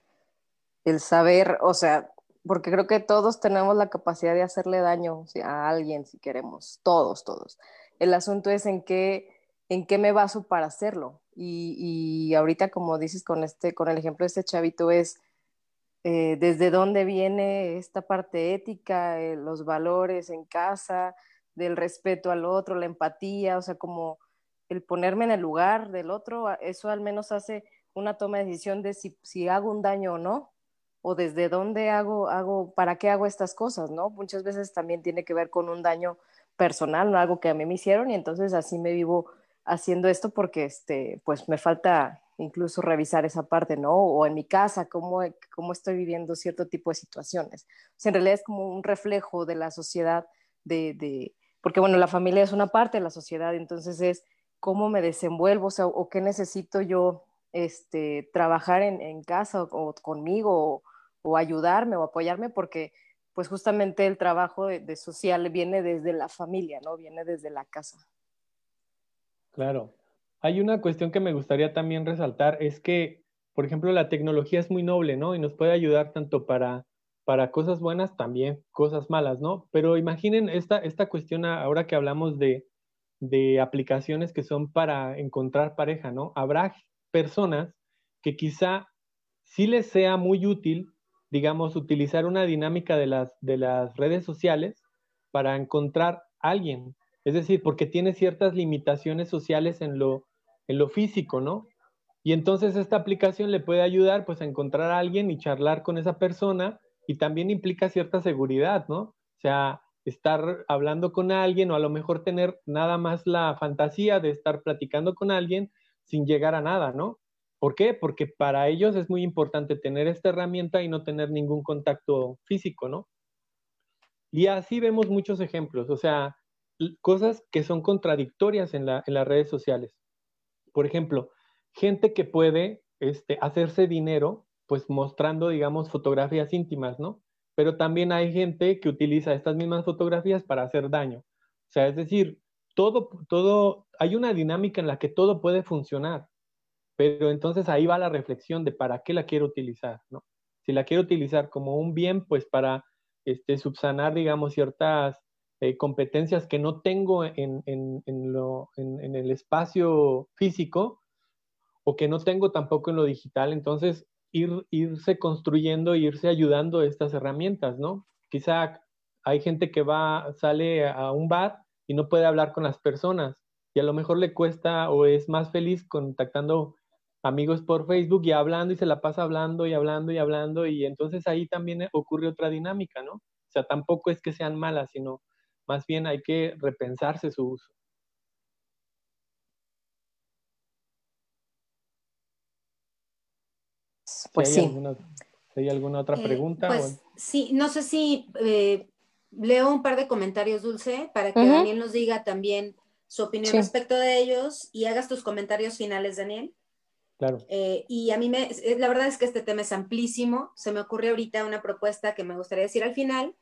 el saber, o sea, porque creo que todos tenemos la capacidad de hacerle daño a alguien si queremos, todos, todos. El asunto es en qué, en qué me baso para hacerlo. Y, ahorita, como dices con, este, con el ejemplo de este chavito, es eh, desde dónde viene esta parte ética, eh, los valores en casa, del respeto al otro, la empatía, o sea, como el ponerme en el lugar del otro, eso al menos hace una toma de decisión de si, si hago un daño o no, o desde dónde hago, hago, para qué hago estas cosas, ¿no? Muchas veces también tiene que ver con un daño personal, no algo que a mí me hicieron, y entonces así me vivo haciendo esto porque, este, pues me falta incluso revisar esa parte, ¿no? O en mi casa, cómo, cómo estoy viviendo cierto tipo de situaciones. O sea, en realidad es como un reflejo de la sociedad, de, de, porque bueno, la familia es una parte de la sociedad, entonces es cómo me desenvuelvo, o sea, o qué necesito yo este, trabajar en, en casa o, conmigo o, ayudarme o apoyarme, porque pues justamente el trabajo de, social viene desde la familia, ¿no? Viene desde la casa. Claro. Hay una cuestión que me gustaría también resaltar, es que, por ejemplo, la tecnología es muy noble, ¿no? Y nos puede ayudar tanto para, para cosas buenas, también cosas malas, ¿no? Pero imaginen esta, esta cuestión ahora que hablamos de, de aplicaciones que son para encontrar pareja, ¿no? Habrá personas que quizá sí les sea muy útil, digamos, utilizar una dinámica de las, de las redes sociales para encontrar a alguien. Es decir, porque tiene ciertas limitaciones sociales en lo, físico, ¿no? Y entonces esta aplicación le puede ayudar pues a encontrar a alguien y charlar con esa persona y también implica cierta seguridad, ¿no? O sea, estar hablando con alguien o a lo mejor tener nada más la fantasía de estar platicando con alguien sin llegar a nada, ¿no? ¿Por qué? Porque para ellos es muy importante tener esta herramienta y no tener ningún contacto físico, ¿no? Y así vemos muchos ejemplos, o sea, cosas que son contradictorias en, las redes sociales. Por ejemplo, gente que puede este, hacerse dinero, pues mostrando, digamos, fotografías íntimas, ¿no? Pero también hay gente que utiliza estas mismas fotografías para hacer daño. O sea, es decir, todo, todo, hay una dinámica en la que todo puede funcionar, pero entonces ahí va la reflexión de para qué la quiero utilizar, ¿no? Si la quiero utilizar como un bien, pues para este, subsanar, digamos, ciertas eh, competencias que no tengo en, en, en, lo, en, el espacio físico o que no tengo tampoco en lo digital, entonces ir, irse construyendo, irse ayudando estas herramientas, ¿no? Quizá hay gente que va, sale a un bar y no puede hablar con las personas y a lo mejor le cuesta o es más feliz contactando amigos por Facebook y hablando y se la pasa hablando y hablando y hablando y entonces ahí también ocurre otra dinámica, ¿no? O sea, tampoco es que sean malas, sino más bien hay que repensarse su uso. Pues sí. ¿Hay alguna otra eh, pregunta? pues sí, no sé si eh, leo un par de comentarios, Dulce, para que Daniel nos diga también su opinión respecto de ellos y hagas tus comentarios finales, Daniel. Claro. Eh, y a mí me, la verdad es que este tema es amplísimo. Se me ocurre ahorita una propuesta que me gustaría decir al final,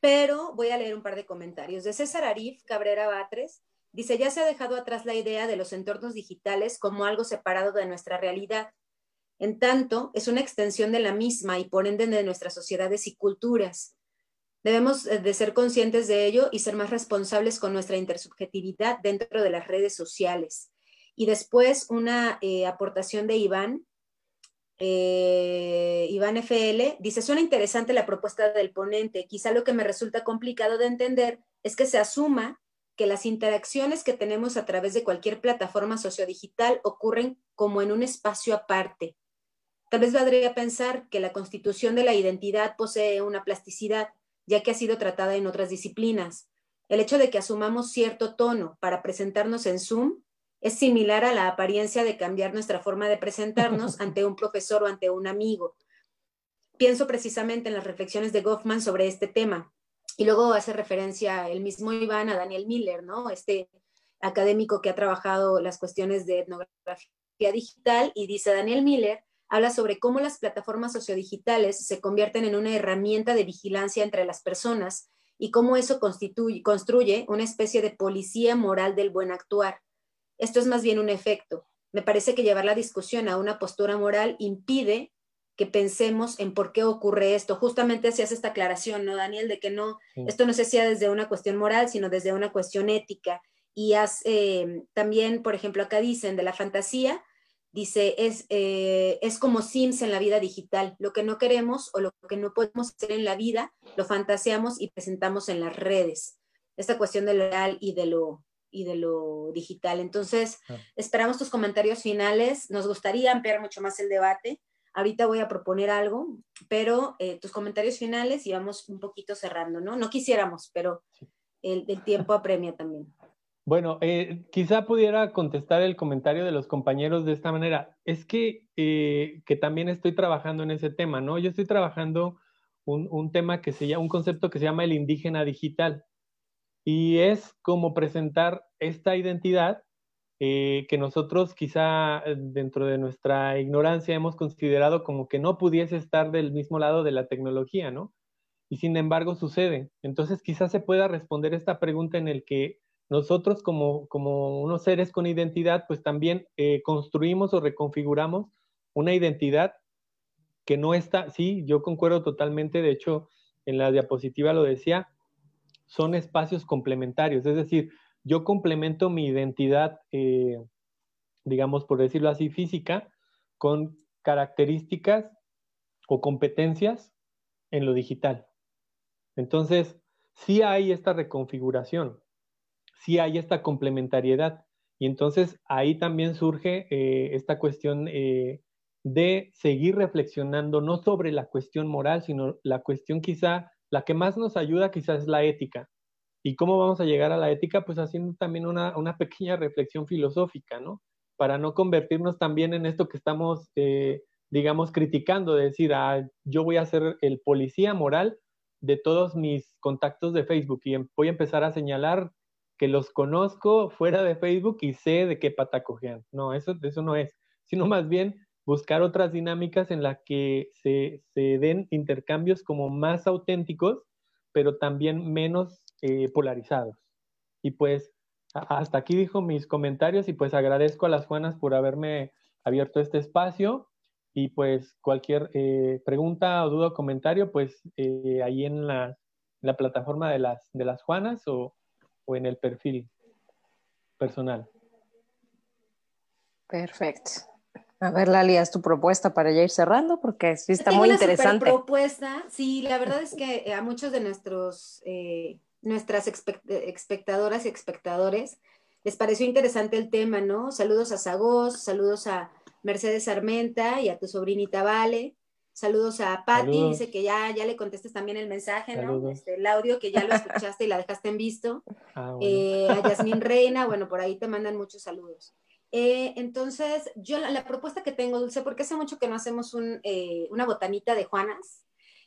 pero voy a leer un par de comentarios. De César Arif Cabrera Batres, dice, ya se ha dejado atrás la idea de los entornos digitales como algo separado de nuestra realidad. En tanto, es una extensión de la misma y por ende de nuestras sociedades y culturas. Debemos eh, de ser conscientes de ello y ser más responsables con nuestra intersubjetividad dentro de las redes sociales. Y después una eh, aportación de Iván. Eh, Iván FL dice, suena interesante la propuesta del ponente. Quizá lo que me resulta complicado de entender es que se asuma que las interacciones que tenemos a través de cualquier plataforma sociodigital ocurren como en un espacio aparte. Tal vez valdría pensar que la constitución de la identidad posee una plasticidad ya que ha sido tratada en otras disciplinas. El hecho de que asumamos cierto tono para presentarnos en Zoom es similar a la apariencia de cambiar nuestra forma de presentarnos (laughs) ante un profesor o ante un amigo. Pienso precisamente en las reflexiones de Goffman sobre este tema. Y luego hace referencia el mismo Iván a Daniel Miller, ¿no? Este académico que ha trabajado las cuestiones de etnografía digital y dice Daniel Miller habla sobre cómo las plataformas sociodigitales se convierten en una herramienta de vigilancia entre las personas y cómo eso construye una especie de policía moral del buen actuar. Esto es más bien un efecto. Me parece que llevar la discusión a una postura moral impide que pensemos en por qué ocurre esto. Justamente hacías esta aclaración, ¿no, Daniel? De que no, esto no se hacía desde una cuestión moral, sino desde una cuestión ética. Y eh, también, por ejemplo, acá dicen de la fantasía, dice, es, eh, es como Sims en la vida digital. Lo que no queremos o lo que no podemos hacer en la vida, lo fantaseamos y presentamos en las redes. esta cuestión de lo real y de lo, y de lo digital. Entonces, ah. esperamos tus comentarios finales. Nos gustaría ampliar mucho más el debate. Ahorita voy a proponer algo, pero eh, tus comentarios finales y vamos un poquito cerrando, ¿no? No quisiéramos, pero el, el tiempo apremia también. Bueno, eh, quizá pudiera contestar el comentario de los compañeros de esta manera. Es que, eh, que también estoy trabajando en ese tema, ¿no? Yo estoy trabajando un, un, tema que se llama, un concepto que se llama el indígena digital. Y es como presentar esta identidad eh, que nosotros quizá dentro de nuestra ignorancia hemos considerado como que no pudiese estar del mismo lado de la tecnología, ¿no? Y sin embargo sucede. Entonces quizás se pueda responder esta pregunta en el que nosotros como, como unos seres con identidad, pues también eh, construimos o reconfiguramos una identidad que no está, sí, yo concuerdo totalmente, de hecho, en la diapositiva lo decía, son espacios complementarios, es decir, yo complemento mi identidad, eh, digamos, por decirlo así, física, con características o competencias en lo digital. Entonces, sí hay esta reconfiguración, sí hay esta complementariedad. Y entonces ahí también surge eh, esta cuestión eh, de seguir reflexionando no sobre la cuestión moral, sino la cuestión quizá, la que más nos ayuda quizás es la ética. ¿Y cómo vamos a llegar a la ética? Pues haciendo también una, una pequeña reflexión filosófica, ¿no? Para no convertirnos también en esto que estamos, eh, digamos, criticando, de decir, ah, yo voy a ser el policía moral de todos mis contactos de Facebook y em, voy a empezar a señalar que los conozco fuera de Facebook y sé de qué pata cojean. No, eso, eso no es, sino más bien buscar otras dinámicas en las que se, se den intercambios como más auténticos, pero también menos eh, polarizados. Y pues hasta aquí dijo mis comentarios y pues agradezco a las Juanas por haberme abierto este espacio y pues cualquier eh, pregunta o duda o comentario pues eh, ahí en la, la, plataforma de las, de las Juanas o, o en el perfil personal. Perfecto. A ver, Lali, haz tu propuesta para ya ir cerrando, porque sí está muy interesante. propuesta, sí, la verdad es que eh, a muchos de nuestros, eh, nuestras espectadoras y espectadores les pareció interesante el tema, ¿no? Saludos a Sagos, saludos a Mercedes Armenta y a tu sobrinita Vale. Saludos a Patti, dice que ya, ya le contestes también el mensaje, ¿no? Este, el audio que ya lo escuchaste y la dejaste en visto. (laughs) Ah, eh, a Yasmín Reina, bueno, por ahí te mandan muchos saludos. Eh, entonces, yo la, propuesta que tengo, Dulce, porque hace mucho que no hacemos eh, una botanita de Juanas,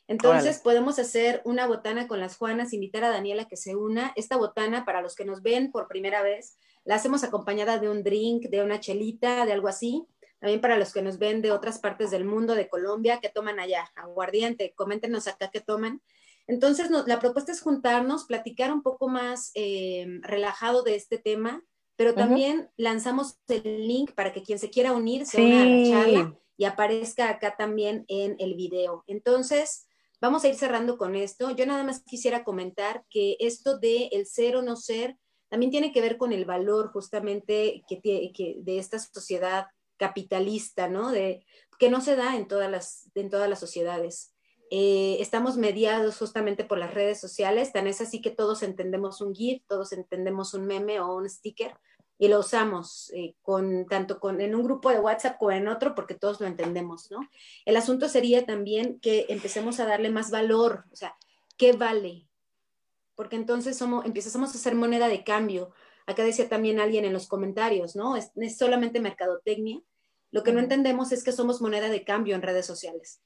entonces podemos hacer una botana con las Juanas, invitar a Daniela que se una. Esta botana, para los que nos ven por primera vez, la hacemos acompañada de un drink, de una chelita, de algo así también para los que nos ven de otras partes del mundo, de Colombia, que toman allá, aguardiente, coméntenos acá qué toman. Entonces, la propuesta es juntarnos, platicar un poco más eh, relajado de este tema, pero también lanzamos el link para que quien se quiera unir se una a la charla y aparezca acá también en el video. Entonces, vamos a ir cerrando con esto. Yo nada más quisiera comentar que esto de el ser o no ser también tiene que ver con el valor justamente que, que de esta sociedad capitalista, ¿no? De, que no se da en todas las, en todas las sociedades. Eh, estamos mediados justamente por las redes sociales, tan es así que todos entendemos un GIF, todos entendemos un meme o un sticker y lo usamos eh, con, tanto con, en un grupo de WhatsApp como en otro porque todos lo entendemos, ¿no? El asunto sería también que empecemos a darle más valor, o sea, ¿qué vale? Porque entonces somos, empezamos a hacer moneda de cambio. Acá decía también alguien en los comentarios, ¿no? Es, es solamente mercadotecnia lo que no entendemos es que somos moneda de cambio en redes sociales.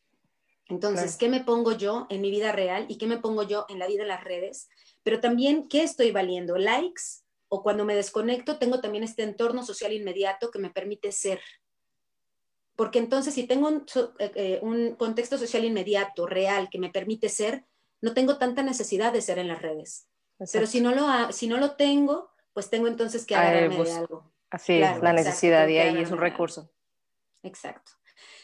Entonces, ¿qué me pongo yo en mi vida real y qué me pongo yo en la vida en las redes? Pero también, ¿qué estoy valiendo? ¿Likes? O cuando me desconecto, tengo también este entorno social inmediato que me permite ser. Porque entonces, si tengo un, eh, eh, un contexto social inmediato, real, que me permite ser, no tengo tanta necesidad de ser en las redes. Pero si no, lo, si no lo tengo, pues tengo entonces que agarrarme de pues, algo. Así es, la necesidad y ahí es un recurso. Exacto.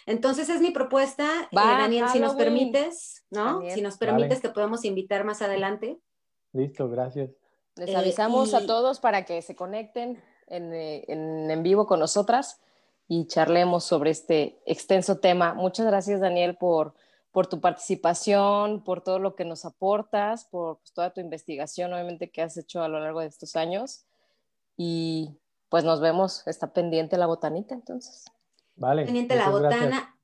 Entonces es mi propuesta, eh, Daniel, si nos permites, ¿no? Si nos permites, te podemos invitar más adelante. Listo, gracias. Les avisamos a todos para que se conecten eh, en, en, vivo con nosotras y charlemos sobre este extenso tema. Muchas gracias, Daniel, por, por tu participación, por todo lo que nos aportas, por pues, toda tu investigación, obviamente, que has hecho a lo largo de estos años. Y pues nos vemos, está pendiente la botanita entonces. Vale. Pendiente la botana.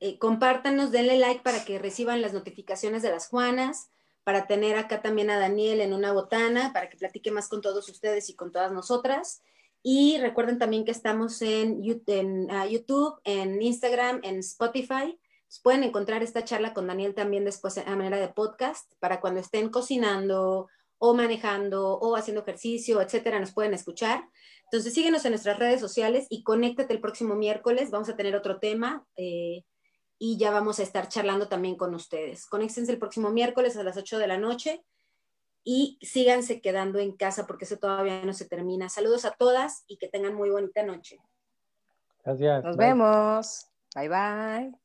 Eh, compártanos, denle like para que reciban las notificaciones de las Juanas, para tener acá también a Daniel en una botana, para que platique más con todos ustedes y con todas nosotras. Y recuerden también que estamos en, ah, YouTube, en Instagram, en Spotify. pueden encontrar esta charla con Daniel también después a manera de podcast para cuando estén cocinando o manejando o haciendo ejercicio, etcétera, nos pueden escuchar. Entonces síguenos en nuestras redes sociales y conéctate el próximo miércoles. Vamos a tener otro tema eh, y ya vamos a estar charlando también con ustedes. Conéctense el próximo miércoles a las 8 de la noche y síganse quedando en casa porque eso todavía no se termina. Saludos a todas y que tengan muy bonita noche. Gracias. Nos vemos. Bye bye.